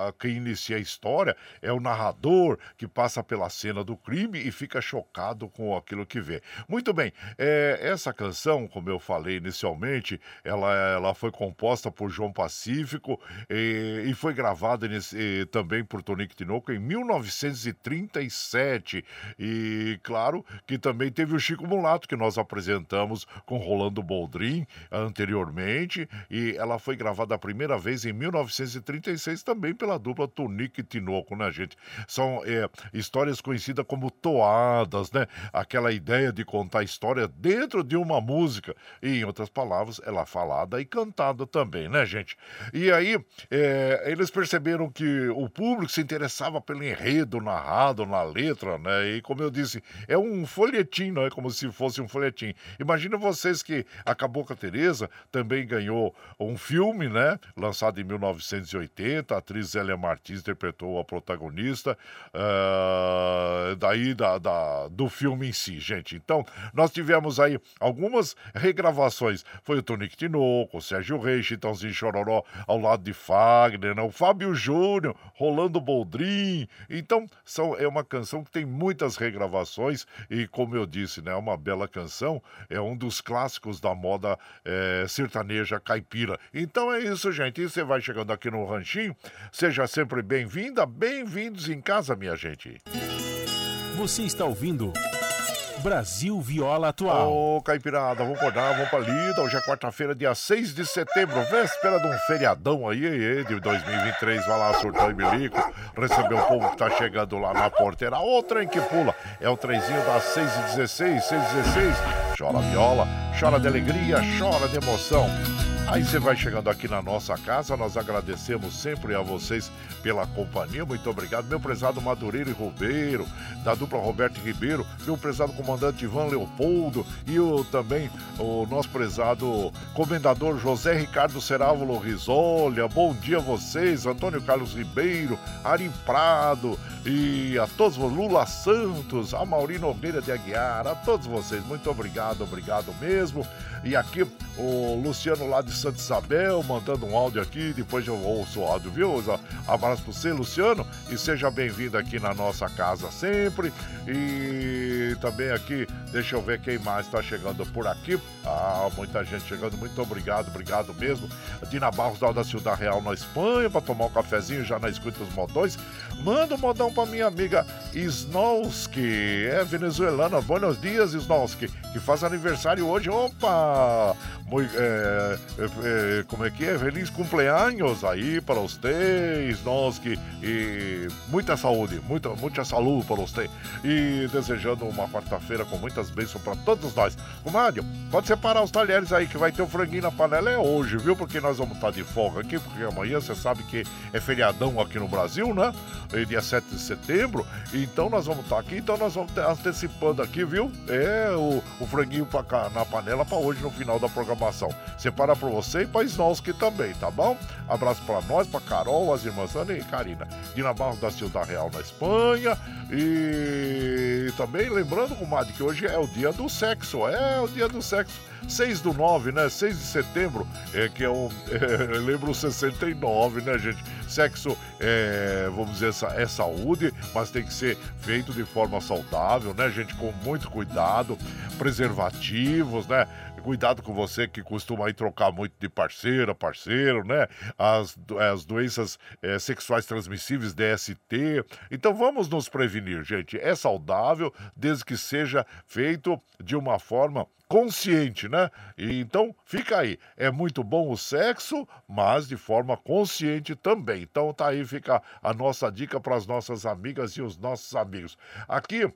a, a, quem inicia a história é o narrador que passa pela cena do crime e fica chocado com aquilo que vê. Muito bem, é, essa canção como eu falei inicialmente, ela, ela foi composta por João Pacífico e, e foi gravada nesse, também por Tonico Tinoco em 1937. E claro que também teve o Chico Mulato, que nós apresentamos com Rolando Boldrin anteriormente, e ela foi gravada a primeira vez em 1936 também pela dupla Tonico e Tinoco, né, gente? São é, histórias conhecidas como toadas, né? Aquela ideia de contar história dentro de uma música. E, em outras palavras, ela falada e cantada também, né, gente? E aí, é, eles perceberam que o público se interessava pelo enredo narrado na letra, né? E, como eu disse, é um folhetim, não é como se fosse um folhetim. Imagina vocês que a Cabocla Teresa também ganhou um filme, né? Lançado em 1980, a atriz Zélia Martins interpretou a protagonista, uh, daí da, da, do filme em si, gente. Então, nós tivemos aí algumas algumas regravações. Foi o Tonico Tinoco, o Sérgio Reis, Chitãozinho Chororó ao lado de Fagner, né? o Fábio Júnior, Rolando Boldrin. Então, são, é uma canção que tem muitas regravações e, como eu disse, né, é uma bela canção, é um dos clássicos da moda é, sertaneja caipira. Então é isso, gente. E você vai chegando aqui no Ranchinho, seja sempre bem-vinda, bem-vindos em casa, minha gente. Você está ouvindo. Brasil Viola Atual. Ô, oh, Caipirada, vamos acordar, vamos pra lida. Hoje é quarta-feira, dia 6 de setembro, véspera de um feriadão aí, de 2023. Vai lá, surtão e bilico, receber o povo que tá chegando lá na porteira. O trem que pula é o trenzinho das 6 e 16, 6 e 16. Chora viola, chora de alegria, chora de emoção. Aí você vai chegando aqui na nossa casa, nós agradecemos sempre a vocês pela companhia, muito obrigado. Meu prezado Madureiro e Ribeiro, da dupla Roberto Ribeiro, meu prezado comandante Ivan Leopoldo e o, também o nosso prezado comendador José Ricardo Cerávulo Risolha. Bom dia a vocês, Antônio Carlos Ribeiro, Ari Prado e a todos, Lula Santos, a Maurino Nogueira de Aguiar, a todos vocês, muito obrigado, obrigado mesmo. E aqui o Luciano lá de Santa Isabel mandando um áudio aqui, depois eu ouço o áudio, viu? Abraço para você, Luciano, e seja bem-vindo aqui na nossa casa sempre. E também aqui, deixa eu ver quem mais está chegando por aqui. Ah, muita gente chegando, muito obrigado, obrigado mesmo. Dina Barros da Ciudad Real na Espanha, para tomar um cafezinho já na escuta dos modões. Manda um modão para minha amiga Snowski, é venezuelana. Buenos dias, Snowski, que faz aniversário hoje. Opa! É, é, é, como é que é? Feliz cumpleaños aí para vocês, Snowski, e muita saúde, muita, muita saúde para você. E desejando uma quarta-feira com muitas bênçãos para todos nós. Comadre, pode separar os talheres aí que vai ter o franguinho na panela é hoje, viu? Porque nós vamos estar de folga aqui, porque amanhã você sabe que é feriadão aqui no Brasil, né? É dia 7 de setembro. Então nós vamos estar aqui, então nós vamos antecipando aqui, viu? É o, o franguinho pra cá, na panela para hoje no final da programação. Separa para você e para Snowski também, tá bom? Abraço para nós, para Carol, as irmãs Ana e Karina. Dina Barros da Ciudad Real na Espanha. E também lembrando, comadre, que hoje é o dia do sexo. É o dia do sexo. 6 do 9, né? 6 de setembro, é que é um. É, lembro 69, né, gente? Sexo, é, vamos dizer, é saúde, mas tem que ser feito de forma saudável, né, gente? Com muito cuidado, preservativos, né? Cuidado com você que costuma trocar muito de parceira, parceiro, né? As, as doenças é, sexuais transmissíveis, DST. Então vamos nos prevenir, gente. É saudável, desde que seja feito de uma forma consciente, né? E, então, fica aí. É muito bom o sexo, mas de forma consciente também. Então, tá aí, fica a nossa dica para as nossas amigas e os nossos amigos. Aqui.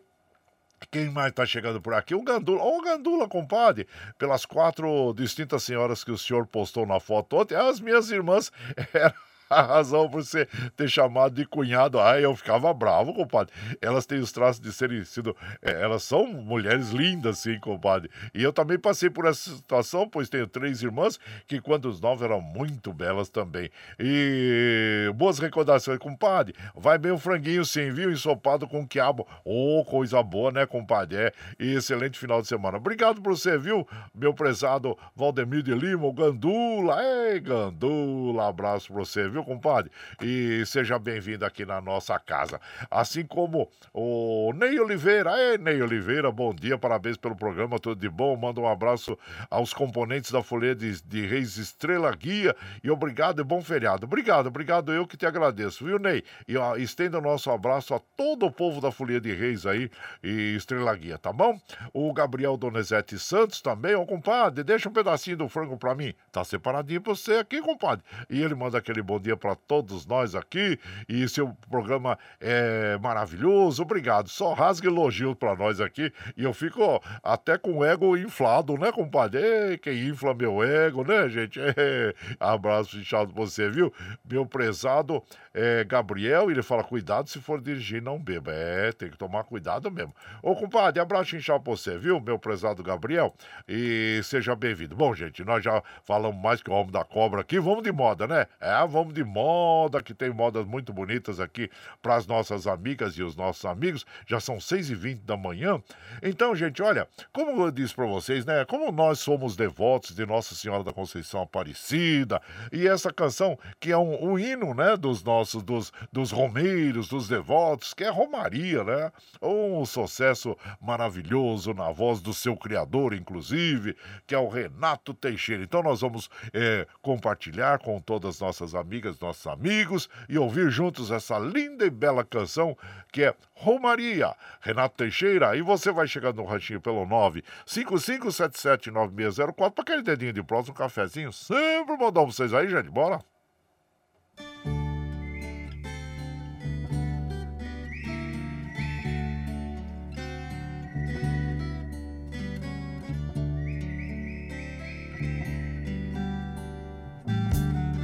Quem mais está chegando por aqui? O Gandula. Ô, oh, Gandula, compadre. Pelas quatro distintas senhoras que o senhor postou na foto ontem, as minhas irmãs eram a razão por você ter chamado de cunhado. Ai, eu ficava bravo, compadre. Elas têm os traços de serem sido. É, elas são mulheres lindas, sim, compadre. E eu também passei por essa situação, pois tenho três irmãs que, quando os novos, eram muito belas também. E boas recordações, compadre. Vai bem o franguinho, sim, viu? Ensopado com quiabo. Oh, coisa boa, né, compadre? É. E excelente final de semana. Obrigado por você, viu? Meu prezado Valdemir de Lima, o Gandula. Ei, Gandula, abraço pra você, viu? Compadre? E seja bem-vindo aqui na nossa casa. Assim como o Ney Oliveira. Ei, Ney Oliveira, bom dia, parabéns pelo programa, tudo de bom. Manda um abraço aos componentes da Folha de, de Reis Estrela Guia e obrigado e bom feriado. Obrigado, obrigado, eu que te agradeço, viu, Ney? E ó, estenda o nosso abraço a todo o povo da Folia de Reis aí e Estrela Guia, tá bom? O Gabriel Donizete Santos também, ó, compadre, deixa um pedacinho do frango pra mim. Tá separadinho pra você aqui, compadre. E ele manda aquele bom dia para todos nós aqui. E seu programa é maravilhoso. Obrigado. Só rasga elogio para nós aqui. E eu fico até com o ego inflado, né, compadre? Ei, quem infla meu ego, né, gente? Abraço inchado pra você, viu? Meu prezado é, Gabriel, ele fala: cuidado se for dirigir, não beba. É, tem que tomar cuidado mesmo. Ô, compadre, abraço inchado pra você, viu, meu prezado Gabriel? E seja bem-vindo. Bom, gente, nós já falamos mais que o homem da cobra aqui. Vamos de moda, né? É, vamos de moda, que tem modas muito bonitas aqui para as nossas amigas e os nossos amigos. Já são 6h20 da manhã. Então, gente, olha, como eu disse para vocês, né? Como nós somos devotos de Nossa Senhora da Conceição Aparecida, e essa canção que é um, um hino, né, dos nossos, dos, dos romeiros, dos devotos, que é Romaria, né? Um sucesso maravilhoso na voz do seu criador, inclusive, que é o Renato Teixeira. Então, nós vamos é, compartilhar com todas as nossas amigas, nossos amigos e ouvir juntos essa linda e bela canção que é Romaria. Renato Teixeira, e você vai chegando no ranchinho pelo 955779604 para aquele dedinho de próximo, um cafezinho. Sempre mandar vocês aí, gente. Bora!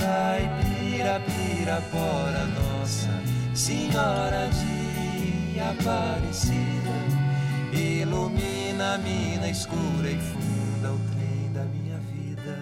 Caipira, pirapora, Nossa Senhora de Aparecida. Ilumina a mina escura e funda o trem da minha vida.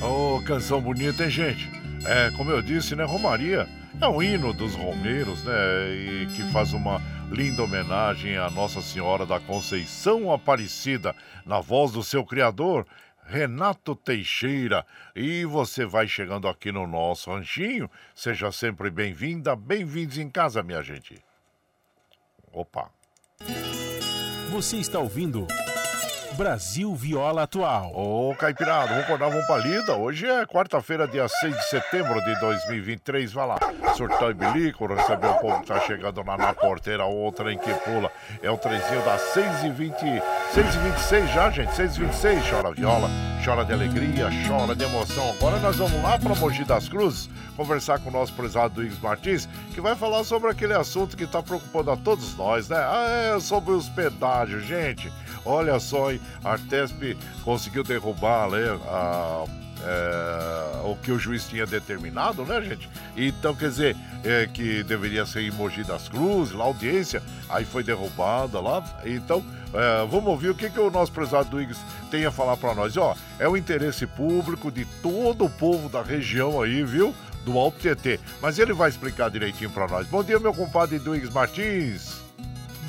Ô, canção bonita, hein, gente? É, como eu disse, né, Romaria é um hino dos romeiros, né, e que faz uma linda homenagem à Nossa Senhora da Conceição Aparecida, na voz do seu criador, Renato Teixeira. E você vai chegando aqui no nosso ranchinho, seja sempre bem-vinda, bem-vindos em casa, minha gente. Opa! Você está ouvindo Brasil Viola Atual. Ô, Caipirada, vamos acordar, vamos pra lida. Hoje é quarta-feira, dia 6 de setembro de 2023. Vai lá, surtão e bilico, receber o povo que tá chegando lá na porteira, outra em que pula. É o trenzinho das 6 e 20, 6 e 26 já, gente, 6 e 26. Chora viola, chora de alegria, chora de emoção. Agora nós vamos lá pra Mogi das Cruzes, conversar com o nosso prezado Duígues Martins, que vai falar sobre aquele assunto que tá preocupando a todos nós, né? Ah, é sobre os pedágios, gente. Olha só, hein? Artesp conseguiu derrubar né, a, é, o que o juiz tinha determinado, né, gente? Então, quer dizer, é, que deveria ser em Mogi das Cruzes, lá audiência, aí foi derrubada lá. Então, é, vamos ouvir o que, que o nosso prezado Duígues tem a falar para nós. Ó, é o interesse público de todo o povo da região aí, viu? Do Alto TT. Mas ele vai explicar direitinho para nós. Bom dia, meu compadre Duígues Martins.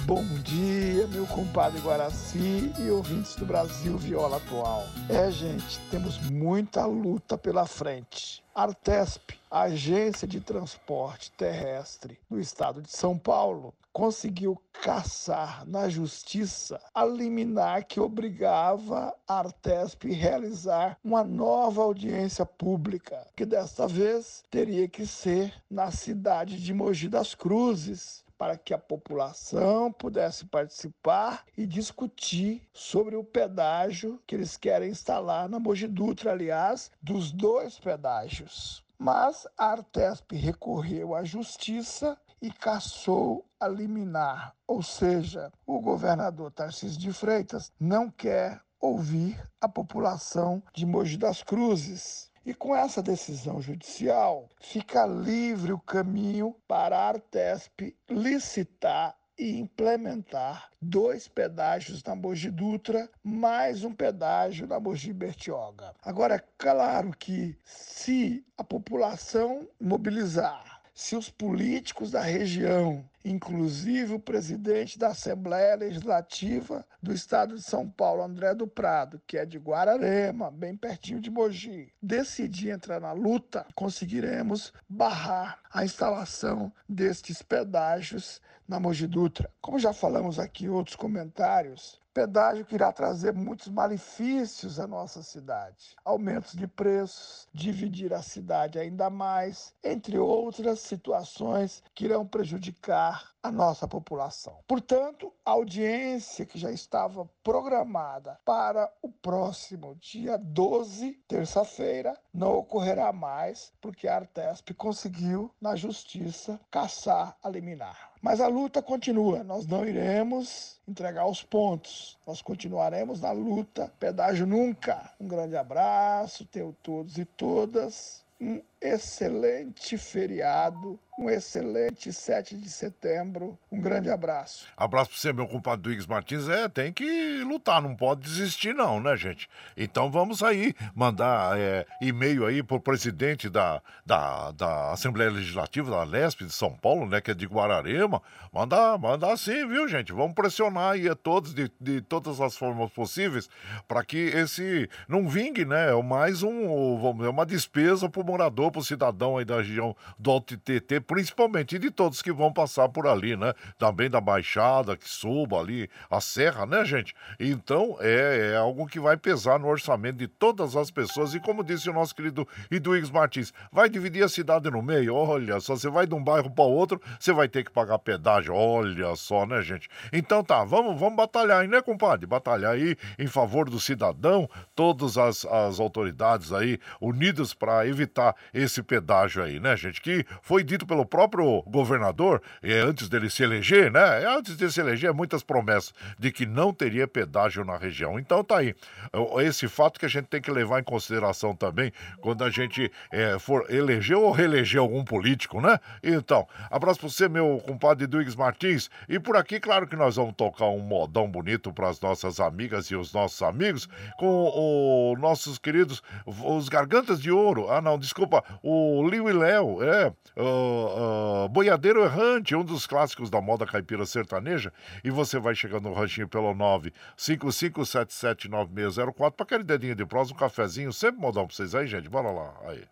Bom dia, meu compadre Guaraci e ouvintes do Brasil Viola Atual. É, gente, temos muita luta pela frente. Artesp, Agência de Transporte Terrestre do Estado de São Paulo, conseguiu caçar na justiça a liminar que obrigava a Artesp a realizar uma nova audiência pública, que desta vez teria que ser na cidade de Mogi das Cruzes, para que a população pudesse participar e discutir sobre o pedágio que eles querem instalar na Mogi Dutra, aliás, dos dois pedágios. Mas a Artesp recorreu à justiça e caçou a liminar, ou seja, o governador Tarcísio de Freitas não quer ouvir a população de Mogi das Cruzes. E com essa decisão judicial, fica livre o caminho para a Artesp licitar e implementar dois pedágios na Mogi Dutra, mais um pedágio na Mogi Bertioga. Agora, é claro que se a população mobilizar se os políticos da região, inclusive o presidente da Assembleia Legislativa do Estado de São Paulo, André do Prado, que é de Guararema, bem pertinho de Mogi, decidir entrar na luta, conseguiremos barrar a instalação destes pedágios na Mogi Dutra. Como já falamos aqui em outros comentários, Pedágio que irá trazer muitos malefícios à nossa cidade. Aumentos de preços, dividir a cidade ainda mais, entre outras situações que irão prejudicar a nossa população. Portanto, a audiência que já estava programada para o próximo dia 12, terça-feira, não ocorrerá mais, porque a Artesp conseguiu, na justiça, caçar a liminar. Mas a luta continua, nós não iremos entregar os pontos, nós continuaremos na luta, pedágio nunca. Um grande abraço, tenho todos e todas. Um excelente feriado um excelente 7 de setembro. Um grande abraço. Abraço para você, meu compadre Duígues Martins. É, tem que lutar, não pode desistir, não, né, gente? Então vamos aí mandar é, e-mail aí pro presidente da, da, da Assembleia Legislativa da Lesp de São Paulo, né, que é de Guararema. Mandar, mandar sim, viu, gente? Vamos pressionar aí a todos de, de todas as formas possíveis para que esse não vingue, né? É mais um, vamos, uma despesa pro morador, pro cidadão aí da região do Alto TT principalmente de todos que vão passar por ali, né? Também da Baixada, que suba ali a serra, né, gente? Então é, é algo que vai pesar no orçamento de todas as pessoas. E como disse o nosso querido Iduígues Martins, vai dividir a cidade no meio. Olha só, você vai de um bairro para outro, você vai ter que pagar pedágio. Olha só, né, gente? Então tá, vamos, vamos batalhar aí, né, compadre? Batalhar aí em favor do cidadão, todas as, as autoridades aí unidas para evitar esse pedágio aí, né, gente? Que foi dito pelo próprio governador, é, antes dele se eleger, né? Antes de se eleger, muitas promessas de que não teria pedágio na região. Então tá aí. Esse fato que a gente tem que levar em consideração também quando a gente é, for eleger ou reeleger algum político, né? Então, abraço pra você, meu compadre Duígues Martins. E por aqui, claro que nós vamos tocar um modão bonito para as nossas amigas e os nossos amigos com os nossos queridos, os Gargantas de Ouro. Ah, não, desculpa, o Liu e Léo, é. Uh, uh, Boiadeiro Errante, um dos clássicos da moda caipira sertaneja. E você vai chegando no ranchinho pelo 955779604 para aquele dedinho de prosa, um cafezinho, sempre modão pra vocês aí, gente. Bora lá. Aí.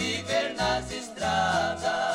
viver nas estradas.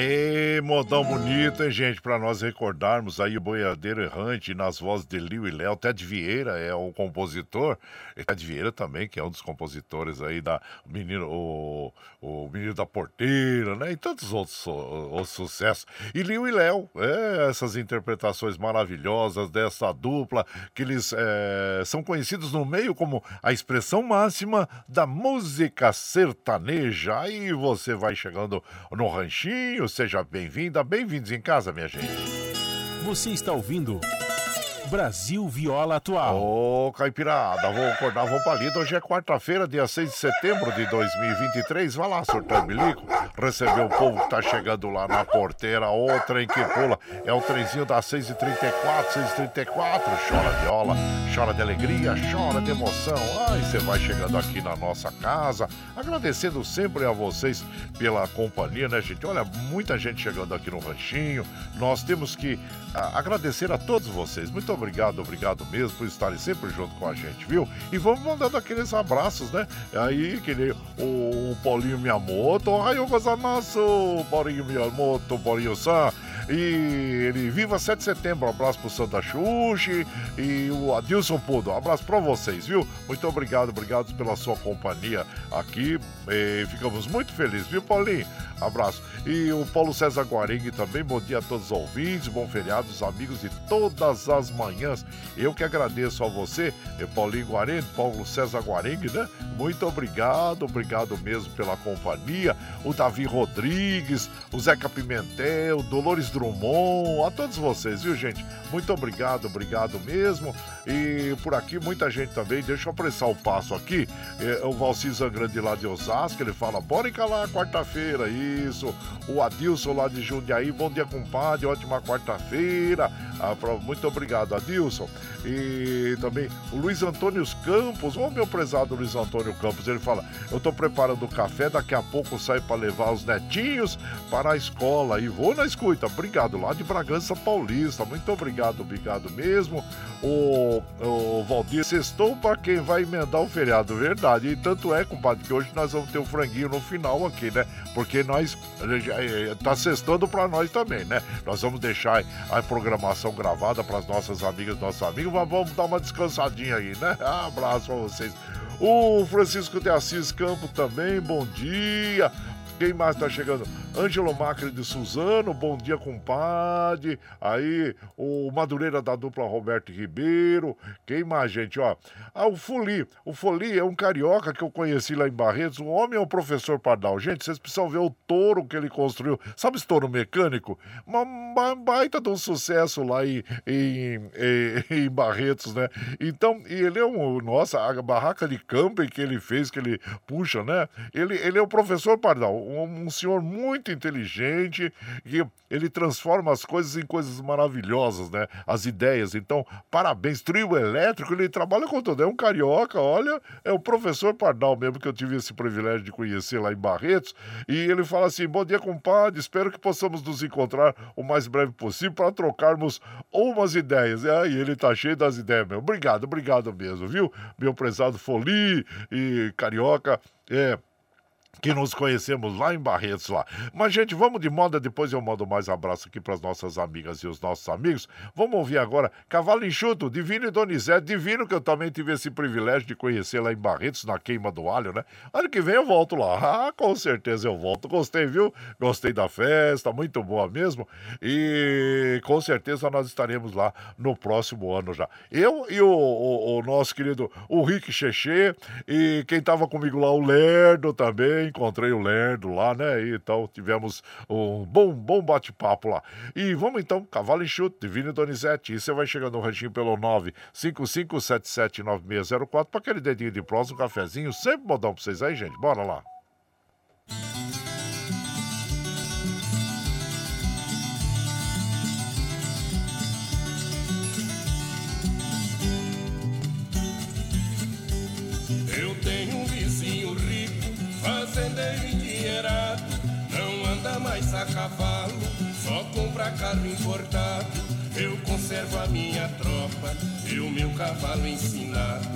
É, modão bonito, hein, gente? Para nós recordarmos aí o Boiadeiro Errante nas vozes de Liu e Léo. Ted Vieira é o compositor. E Ted Vieira também, que é um dos compositores aí da menino, o, o Menino da Porteira, né? E tantos outros, outros sucessos. E Liu e Léo, é, essas interpretações maravilhosas dessa dupla, que eles é, são conhecidos no meio como a expressão máxima da música sertaneja. Aí você vai chegando no ranchinho seja bem-vinda, bem-vindos em casa, minha gente. Você está ouvindo Brasil Viola Atual. Ô, Caipirada, vou acordar, vou palido. Hoje é quarta-feira, dia 6 de setembro de 2023. Vai lá, surtando bilico. Recebeu o povo que tá chegando lá na porteira. O trem que pula. É o trenzinho das 6h34, 6h34. Chora viola, chora de alegria, chora de emoção. Ai, você vai chegando aqui na nossa casa. Agradecendo sempre a vocês pela companhia, né, gente? Olha, muita gente chegando aqui no ranchinho. Nós temos que a, agradecer a todos vocês. Muito obrigado, obrigado mesmo por estarem sempre junto com a gente, viu? E vamos mandando aqueles abraços, né? Aí, que nem o, o Paulinho Miyamoto, Raio Gozamasu, Paulinho Miyamoto, Paulinho San. E ele viva 7 de setembro, um abraço pro Santa Xuxi e o Adilson Pudo. Um abraço pra vocês, viu? Muito obrigado, obrigado pela sua companhia aqui. E ficamos muito felizes, viu, Paulinho? Abraço. E o Paulo César Guarengue também, bom dia a todos os ouvintes, bom feriado, os amigos de todas as manhãs. Eu que agradeço a você, Paulinho Guarengue, Paulo César Guarengue, né? Muito obrigado, obrigado mesmo pela companhia. O Davi Rodrigues, o Zeca Pimentel, Dolores Drummond, a todos vocês, viu, gente? Muito obrigado, obrigado mesmo. E por aqui, muita gente também, deixa eu apressar o passo aqui. É, o Valci Zangrande lá de Osasco, ele fala: bora encalar quarta-feira, isso. O Adilson lá de Jundiaí, bom dia, compadre, ótima quarta-feira. Muito obrigado, Adilson. E também o Luiz Antônio Campos, o meu prezado Luiz Antônio Campos, ele fala: Eu tô preparando o café, daqui a pouco saio para levar os netinhos para a escola e vou na escuta. Obrigado, lá de Bragança Paulista. Muito obrigado, obrigado mesmo. O, o Valdir, sextou para quem vai emendar o feriado, verdade. E tanto é, compadre, que hoje nós vamos ter um franguinho no final aqui, né? Porque nós eh, tá sextando para nós também, né? Nós vamos deixar a programação gravada para as nossas amigas, nossos amigos. Mas vamos dar uma descansadinha aí, né? Abraço para vocês. O Francisco de Assis Campo também, bom dia. Quem mais tá chegando? Ângelo Macri de Suzano, bom dia, compadre. Aí, o Madureira da dupla Roberto Ribeiro. Quem mais, gente? Ó, ah, o Fuli. O Fuli é um carioca que eu conheci lá em Barretos. O homem é o professor Pardal. Gente, vocês precisam ver o touro que ele construiu. Sabe esse touro mecânico? Uma, uma baita de um sucesso lá em, em, em, em, Barretos, né? Então, e ele é um. Nossa, a barraca de camping que ele fez, que ele puxa, né? Ele, ele é o professor Pardal, um, um senhor muito inteligente e ele transforma as coisas em coisas maravilhosas, né? As ideias. Então, parabéns. Trio elétrico, ele trabalha com tudo. É um carioca, olha, é o professor Pardal mesmo, que eu tive esse privilégio de conhecer lá em Barretos. E ele fala assim: bom dia, compadre. Espero que possamos nos encontrar o mais breve possível para trocarmos umas ideias. E aí, ele tá cheio das ideias mesmo. Obrigado, obrigado mesmo, viu? Meu prezado Foli e carioca. É, que nos conhecemos lá em Barretos lá. Mas, gente, vamos de moda, depois eu mando mais abraço aqui para as nossas amigas e os nossos amigos. Vamos ouvir agora Cavalo Enxuto, Divino e Donizete. Divino que eu também tive esse privilégio de conhecer lá em Barretos, na queima do alho, né? Ano que vem eu volto lá. Ah, com certeza eu volto. Gostei, viu? Gostei da festa, muito boa mesmo. E com certeza nós estaremos lá no próximo ano já. Eu e o, o, o nosso querido o Rick Cheche e quem estava comigo lá, o Lerdo também encontrei o Lerdo lá, né? E então tivemos um bom, bom bate-papo lá. E vamos então, Cavalo Enxuto, Divino Donizete. E você vai chegando no ranchinho pelo 955779604 para aquele dedinho de prosa, um cafezinho. Sempre modão pra vocês aí, gente. Bora lá. Cavalo, só compra carro importado. Eu conservo a minha tropa e o meu cavalo ensinado.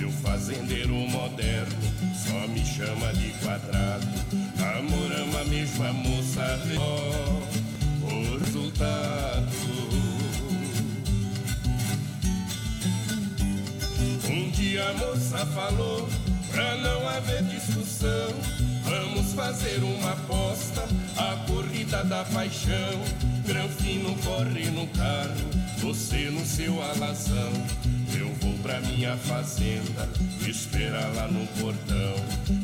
Eu fazendeiro moderno, só me chama de quadrado. Namoramos a mesma moça, ó, o resultado. Um dia a moça falou, pra não haver discussão, vamos fazer uma aposta, a corrida da paixão. Granfino corre no carro, você no seu alazão. Eu vou pra minha fazenda, espera lá no portão.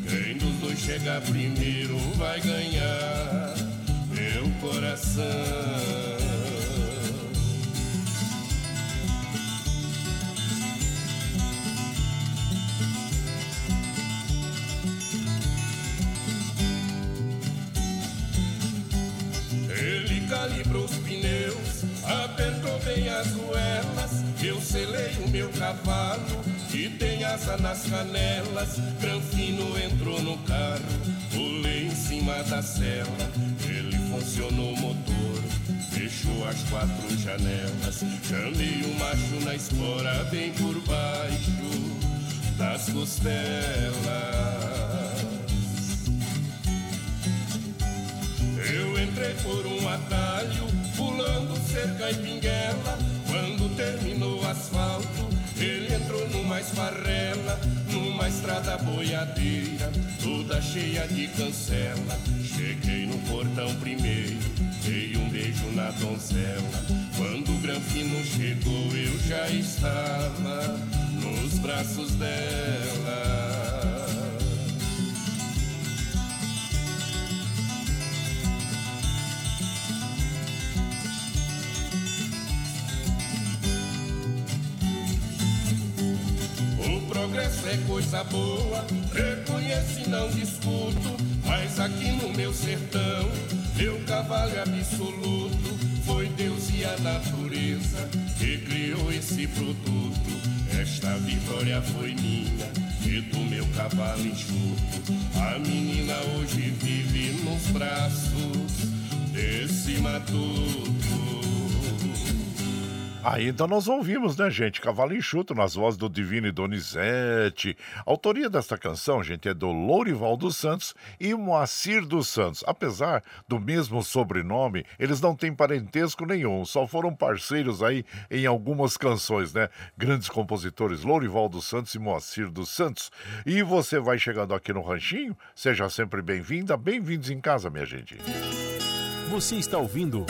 Quem dos dois chegar primeiro vai ganhar meu coração. Eu selei o meu cavalo, que tem asa nas canelas. Granfino entrou no carro, pulei em cima da cela. Ele funcionou o motor, fechou as quatro janelas. Chamei o macho na espora, bem por baixo das costelas. Eu entrei por um atalho, pulando cerca e pinguela. Quando terminou o asfalto, ele entrou numa esfarrela, numa estrada boiadeira, toda cheia de cancela. Cheguei no portão primeiro, dei um beijo na donzela. Quando o granfino chegou, eu já estava nos braços dela. É coisa boa, reconheço e não discuto. Mas aqui no meu sertão, meu cavalo é absoluto. Foi Deus e a natureza que criou esse produto. Esta vitória foi minha e do meu cavalo enxuto. A menina hoje vive nos braços desse matuto. Aí então nós ouvimos, né, gente? Cavalo Enxuto nas vozes do Divino e Donizete. A autoria desta canção, gente, é do Lourival dos Santos e Moacir dos Santos. Apesar do mesmo sobrenome, eles não têm parentesco nenhum, só foram parceiros aí em algumas canções, né? Grandes compositores, Lourival dos Santos e Moacir dos Santos. E você vai chegando aqui no Ranchinho, seja sempre bem-vinda, bem-vindos em casa, minha gente. Você está ouvindo.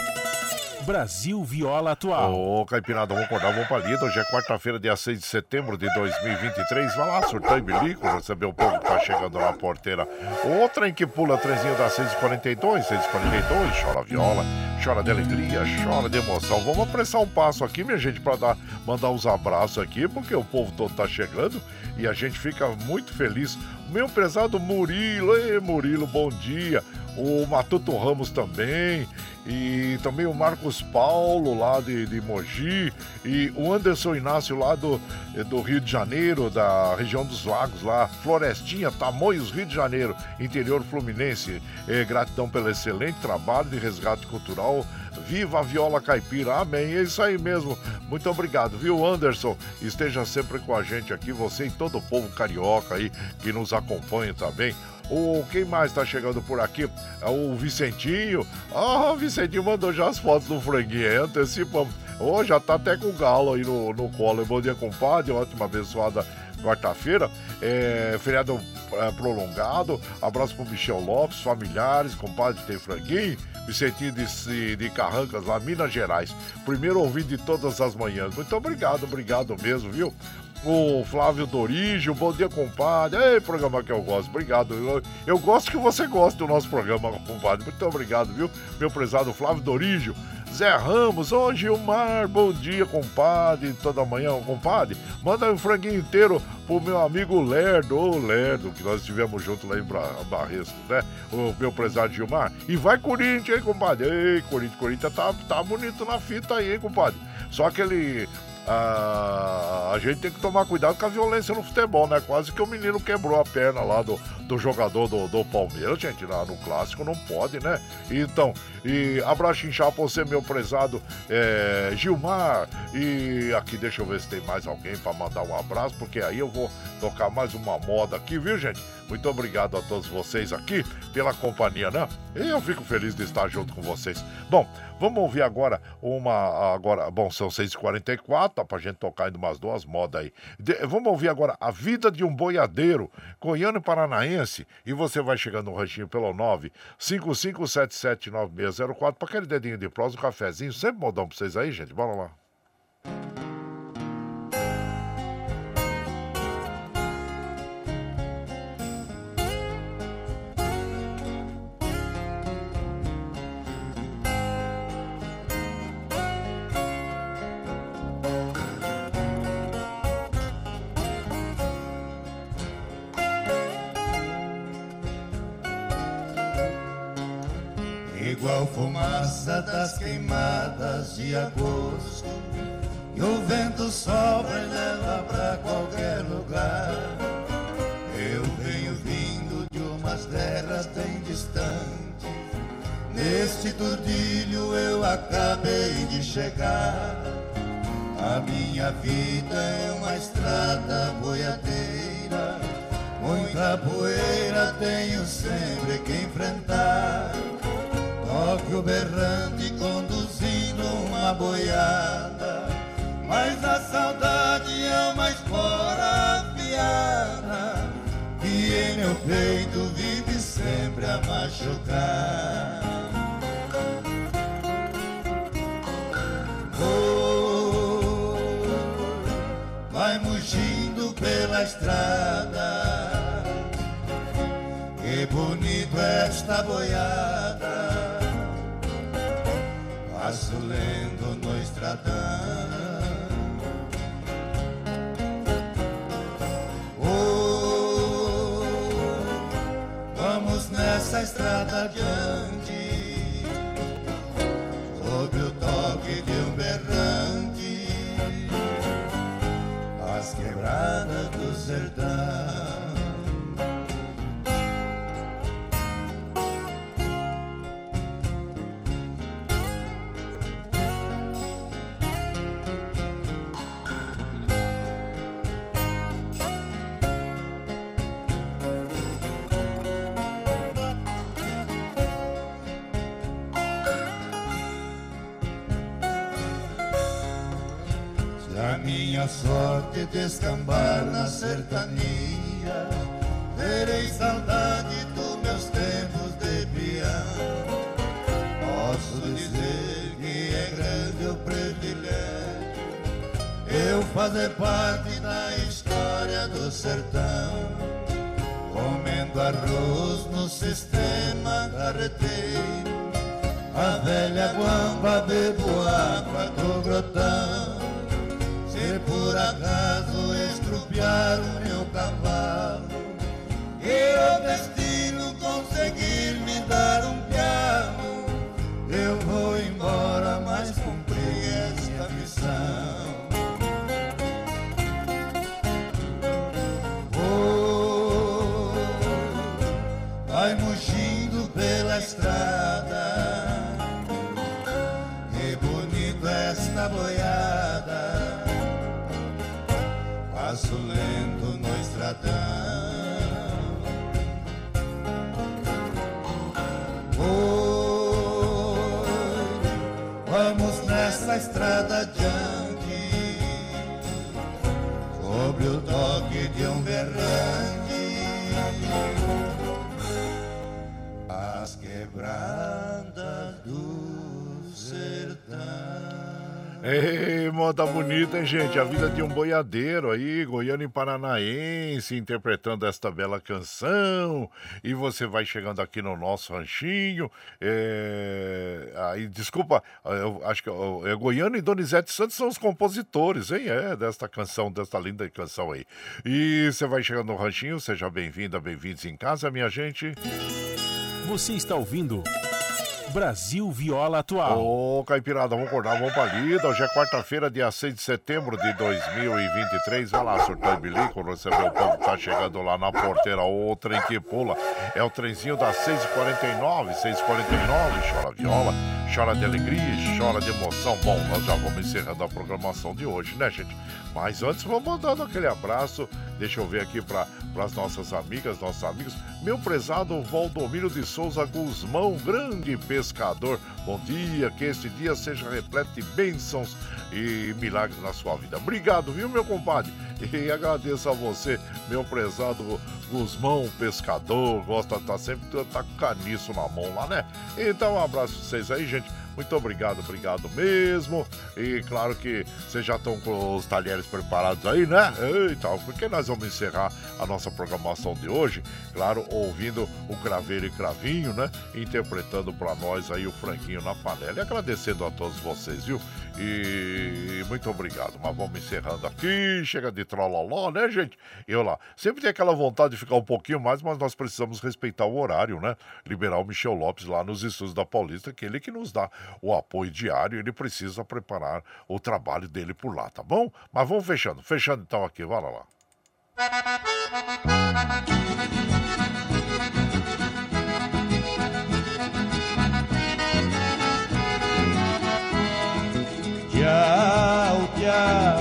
Brasil Viola Atual. Ô, Caipirada, vamos acordar, vamos pra lida. Hoje é quarta-feira, dia 6 de setembro de 2023. Vai lá, surtar e bilico, receber o povo que tá chegando na porteira. O trem que pula, trenzinho da 642, 642, chora viola, chora de alegria, chora de emoção. Vamos apressar um passo aqui, minha gente, pra dar, mandar uns abraços aqui, porque o povo todo tá chegando e a gente fica muito feliz. Meu prezado Murilo, ei Murilo, bom dia o Matuto Ramos também, e também o Marcos Paulo lá de, de Mogi, e o Anderson Inácio lá do, do Rio de Janeiro, da região dos lagos lá, Florestinha, Tamoios, Rio de Janeiro, interior fluminense. É, gratidão pelo excelente trabalho de resgate cultural. Viva a viola caipira, amém. É isso aí mesmo. Muito obrigado, viu, Anderson? Esteja sempre com a gente aqui, você e todo o povo carioca aí que nos acompanha também. O, quem mais tá chegando por aqui? É o Vicentinho. Ah, o Vicentinho mandou já as fotos do franguinho antecipamos. Oh, já tá até com o galo aí no, no colo. Bom dia, compadre. Ótima abençoada quarta-feira. É, feriado é, prolongado. Abraço pro Michel Lopes, familiares, compadre tem franguinho. Vicentinho de, de Carrancas, lá, Minas Gerais. Primeiro ouvido de todas as manhãs. Muito obrigado, obrigado mesmo, viu? o Flávio Dorígio, bom dia, compadre. Ei, programa que eu gosto, obrigado. Eu, eu gosto que você goste do nosso programa, compadre. Muito obrigado, viu? Meu prezado Flávio Dorígio. Zé Ramos, ô Gilmar, bom dia, compadre. Toda manhã, compadre. Manda um franguinho inteiro pro meu amigo Lerdo, ô Lerdo, que nós estivemos junto lá em Barresco, né? O meu prezado Gilmar. E vai Corinthians, hein, compadre? Ei, Corinthians, Corinthians tá, tá bonito na fita aí, hein, compadre? Só aquele a, a gente tem que tomar cuidado com a violência no futebol, né? Quase que o menino quebrou a perna lá do, do jogador do, do Palmeiras, gente, lá no clássico não pode, né? Então, e abraço inchado pra você, meu prezado é, Gilmar. E aqui, deixa eu ver se tem mais alguém para mandar um abraço, porque aí eu vou tocar mais uma moda aqui, viu, gente? Muito obrigado a todos vocês aqui pela companhia, né? Eu fico feliz de estar junto com vocês. Bom, vamos ouvir agora uma. Agora, bom, são 6h44, tá pra gente tocar ainda umas duas modas aí. De, vamos ouvir agora A Vida de um Boiadeiro, Goiano e Paranaense. E você vai chegando no ranchinho pelo 955779604 para aquele dedinho de prosa, um cafezinho. Sempre modão pra vocês aí, gente. Bora lá. Igual fumaça das queimadas de agosto. E o vento sopra e leva pra qualquer lugar. Eu venho vindo de umas terras bem distantes. Neste turdilho eu acabei de chegar. A minha vida é uma estrada boiadeira. Muita poeira tenho sempre que enfrentar. Toque berrante conduzindo uma boiada. Mas a saudade é uma espora afiada Que em meu peito vive sempre a machucar. Oh, Vai mugindo pela estrada. Que bonito esta boiada passo lento no estradão. Oh, vamos nessa estrada adiante, sob o toque de um berrante, as quebradas do sertão. Minha sorte descambar na sertania. Terei saudade dos meus tempos de peão. Posso dizer que é grande o privilégio eu fazer parte da história do sertão. Comendo arroz no sistema carreteiro. A velha guamba bebo água do grotão por acaso estrupiar o meu cavalo e o destino conseguir me dar um piano, eu vou embora, mas cumpri esta missão. Moda bonita, hein, gente? A vida de um boiadeiro aí, goiano e paranaense, interpretando esta bela canção. E você vai chegando aqui no nosso ranchinho. É... Aí, desculpa, eu acho que é Goiano e Donizete Santos são os compositores, hein? É, desta canção, desta linda canção aí. E você vai chegando no ranchinho, seja bem-vinda, bem-vindos em casa, minha gente. Você está ouvindo. Brasil Viola Atual. Ô, Caipirada, vamos acordar, vamos pra lida. Hoje é quarta-feira, dia 6 de setembro de 2023. Vai lá, surtou bilico, recebeu o povo que tá chegando lá na porteira. O trem que pula. É o trenzinho das 6h49, 6h49. Chora viola, chora de alegria, chora de emoção. Bom, nós já vamos encerrando a programação de hoje, né, gente? Mas antes, vamos mandando aquele abraço. Deixa eu ver aqui para as nossas amigas, nossos amigos. Meu prezado Valdomiro de Souza Guzmão, grande pescador. Bom dia, que este dia seja repleto de bênçãos e milagres na sua vida. Obrigado, viu, meu compadre? E agradeço a você, meu prezado Guzmão, pescador. Gosta de estar sempre tá com caniço na mão lá, né? Então, um abraço pra vocês aí, gente. Muito obrigado, obrigado mesmo. E claro que vocês já estão com os talheres preparados aí, né? Eita, porque nós vamos encerrar a nossa programação de hoje, claro, ouvindo o Craveiro e Cravinho, né? Interpretando para nós aí o franguinho na panela. E agradecendo a todos vocês, viu? E muito obrigado. Mas vamos encerrando aqui. Chega de trololó, né, gente? Eu lá. Sempre tem aquela vontade de ficar um pouquinho mais, mas nós precisamos respeitar o horário, né? Liberar o Michel Lopes lá nos estudos da Paulista, que ele que nos dá o apoio diário. Ele precisa preparar o trabalho dele por lá, tá bom? Mas vamos fechando. Fechando então aqui. Vai lá. lá. Tchau, tchau,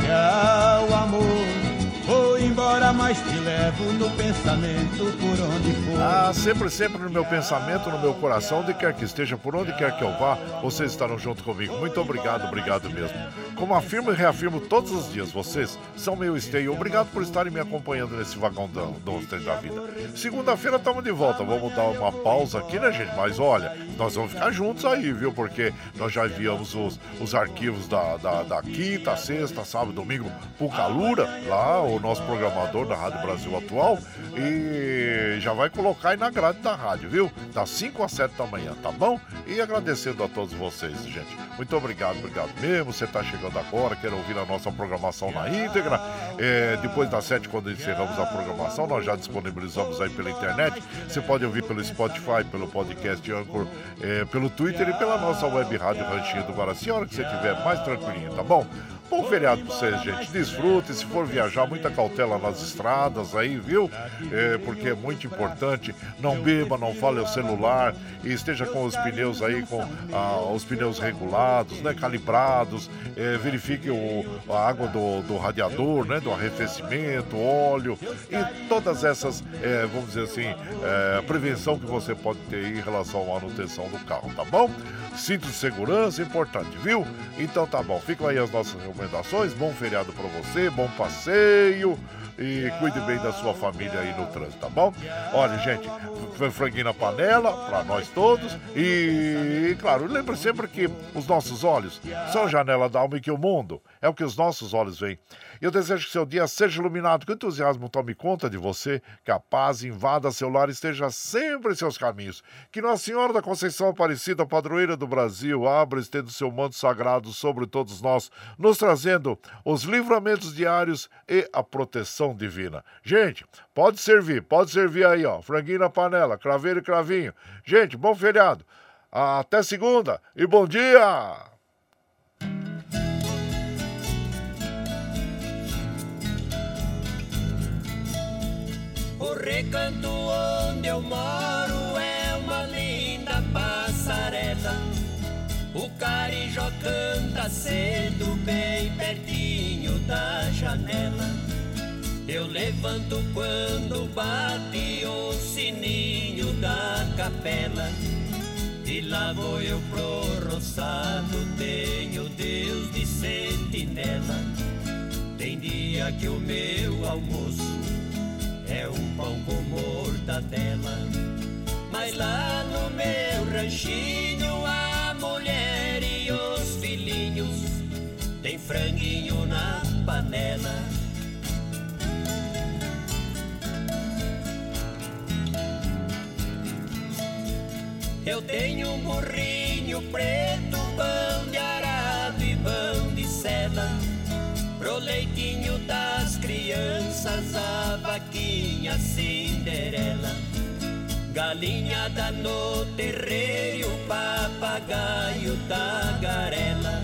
tchau, amor. Vou embora, mas te levo no pensamento por onde for. Ah, sempre, sempre no meu pensamento, no meu coração, onde quer que esteja, por onde quer que eu vá, vocês estarão junto comigo. Muito obrigado, obrigado mesmo. Como afirmo e reafirmo todos os dias, vocês são meu esteio. Obrigado por estarem me acompanhando nesse vagão do, do da vida. Segunda-feira estamos de volta. Vamos dar uma pausa aqui, né, gente? Mas olha, nós vamos ficar juntos aí, viu? Porque nós já enviamos os, os arquivos da, da, da quinta, sexta, sábado, domingo pro Calura, lá, o nosso programador da Rádio Brasil Atual. E já vai colocar aí na grade da rádio, viu? Das 5 às 7 da manhã, tá bom? E agradecendo a todos vocês, gente. Muito obrigado, obrigado mesmo. Você tá chegando agora, quer ouvir a nossa programação na íntegra. É, depois das 7, quando encerramos a programação, nós já disponibilizamos aí pela internet. Você pode ouvir pelo Spotify, pelo podcast Anchor, é, pelo Twitter e pela nossa web rádio Ranchinho do Guaraci, a hora que você estiver mais tranquilinho, tá bom? Bom feriado pra vocês, gente. Desfrute. Se for viajar, muita cautela nas estradas aí, viu? É, porque é muito importante. Não beba, não fale ao celular e esteja com os pneus aí, com ah, os pneus regulados, né? Calibrados. É, verifique o, a água do, do radiador, né? Do arrefecimento, óleo e todas essas, é, vamos dizer assim, é, prevenção que você pode ter em relação à manutenção do carro, tá bom? Cinto de segurança, importante, viu? Então tá bom. Ficam aí as nossas recomendações. Bom feriado para você, bom passeio e cuide bem da sua família aí no trânsito, tá bom? Olha, gente, franguinho na panela para nós todos e, claro, lembre sempre que os nossos olhos são a janela da alma e que o mundo é o que os nossos olhos veem. Eu desejo que seu dia seja iluminado, que o entusiasmo tome conta de você, que a paz invada seu lar e esteja sempre em seus caminhos. Que Nossa Senhora da Conceição Aparecida, padroeira do Brasil, abra estendo seu manto sagrado sobre todos nós, nos trazendo os livramentos diários e a proteção divina. Gente, pode servir, pode servir aí, ó. Franguinho na panela, craveiro e cravinho. Gente, bom feriado. Até segunda e bom dia! O recanto onde eu moro é uma linda passarela. O carijó canta cedo, bem pertinho da janela. Eu levanto quando bate o sininho da capela. E lá vou eu pro roçado, tenho Deus de sentinela. Tem dia que o meu almoço é um pão com mortadela. Mas lá no meu ranchinho a mulher e os filhinhos tem franguinho na panela. Eu tenho um burrinho preto, pão de arado e pão de seda. Das crianças, a vaquinha Cinderela. galinhada no terreiro, papagaio da garela.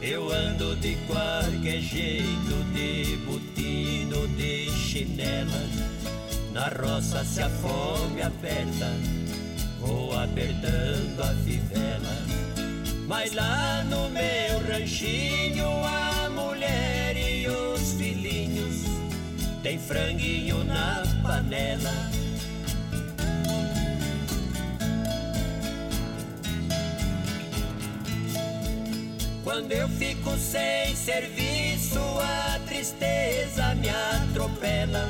Eu ando de qualquer jeito, de botino, de chinela. Na roça se a fome aperta, vou apertando a fivela. Mas lá no meu ranchinho, a mulher tem franguinho na panela Quando eu fico sem serviço, a tristeza me atropela.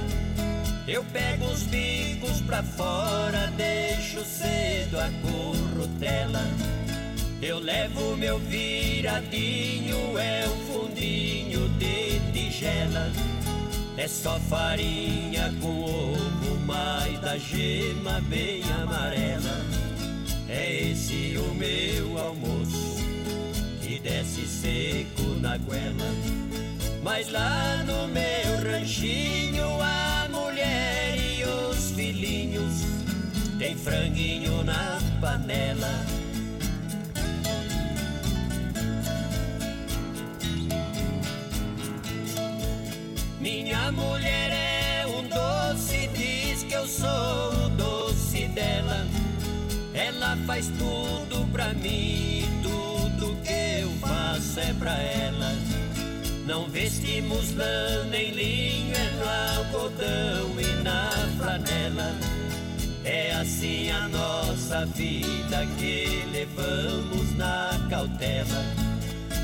Eu pego os bicos pra fora, deixo cedo a currutela. Eu levo meu viradinho, é um fundinho de tigela. É só farinha com ovo, mais da gema bem amarela. É esse o meu almoço e desce seco na goela. Mas lá no meu ranchinho a mulher e os filhinhos tem franguinho na panela. Minha mulher é um doce, diz que eu sou o doce dela. Ela faz tudo pra mim, tudo que eu faço é pra ela. Não vestimos lã nem linho, é no algodão e na flanela. É assim a nossa vida que levamos na cautela.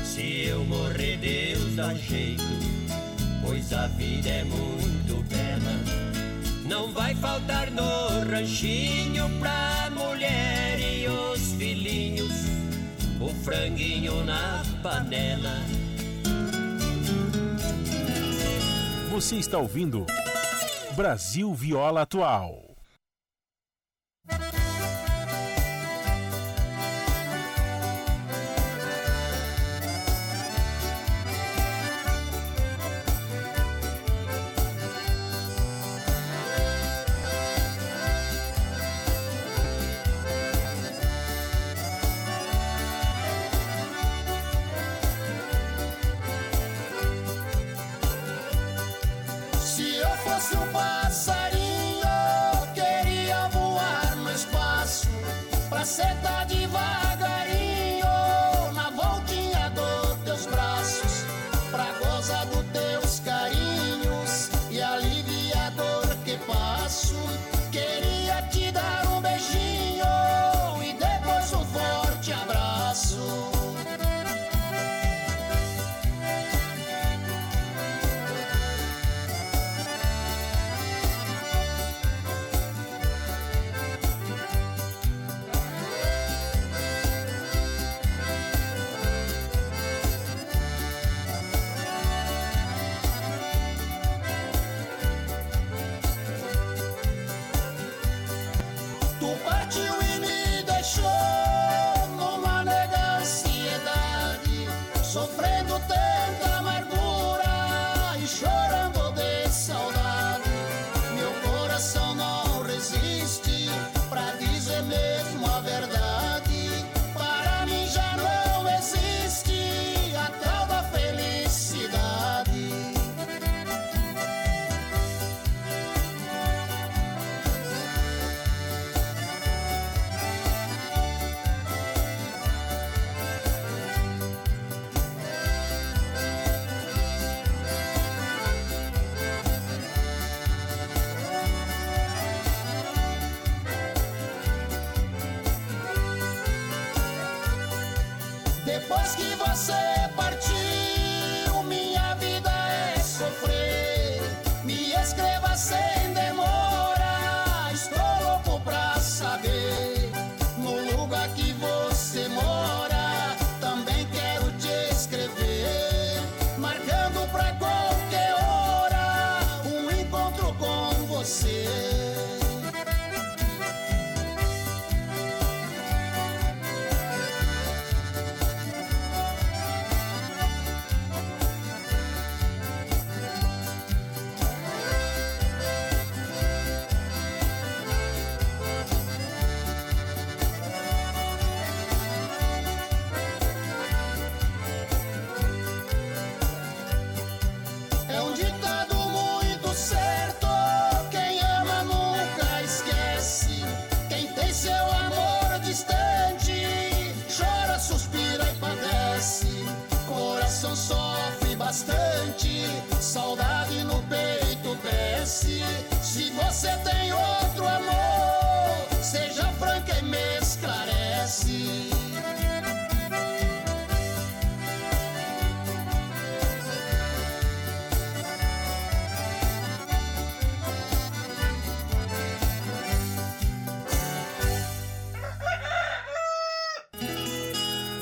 Se eu morrer, Deus dá jeito, pois a vida é muito bela. Não vai faltar no ranchinho pra mulher e os filhinhos, o franguinho na panela. Você está ouvindo Brasil Viola Atual.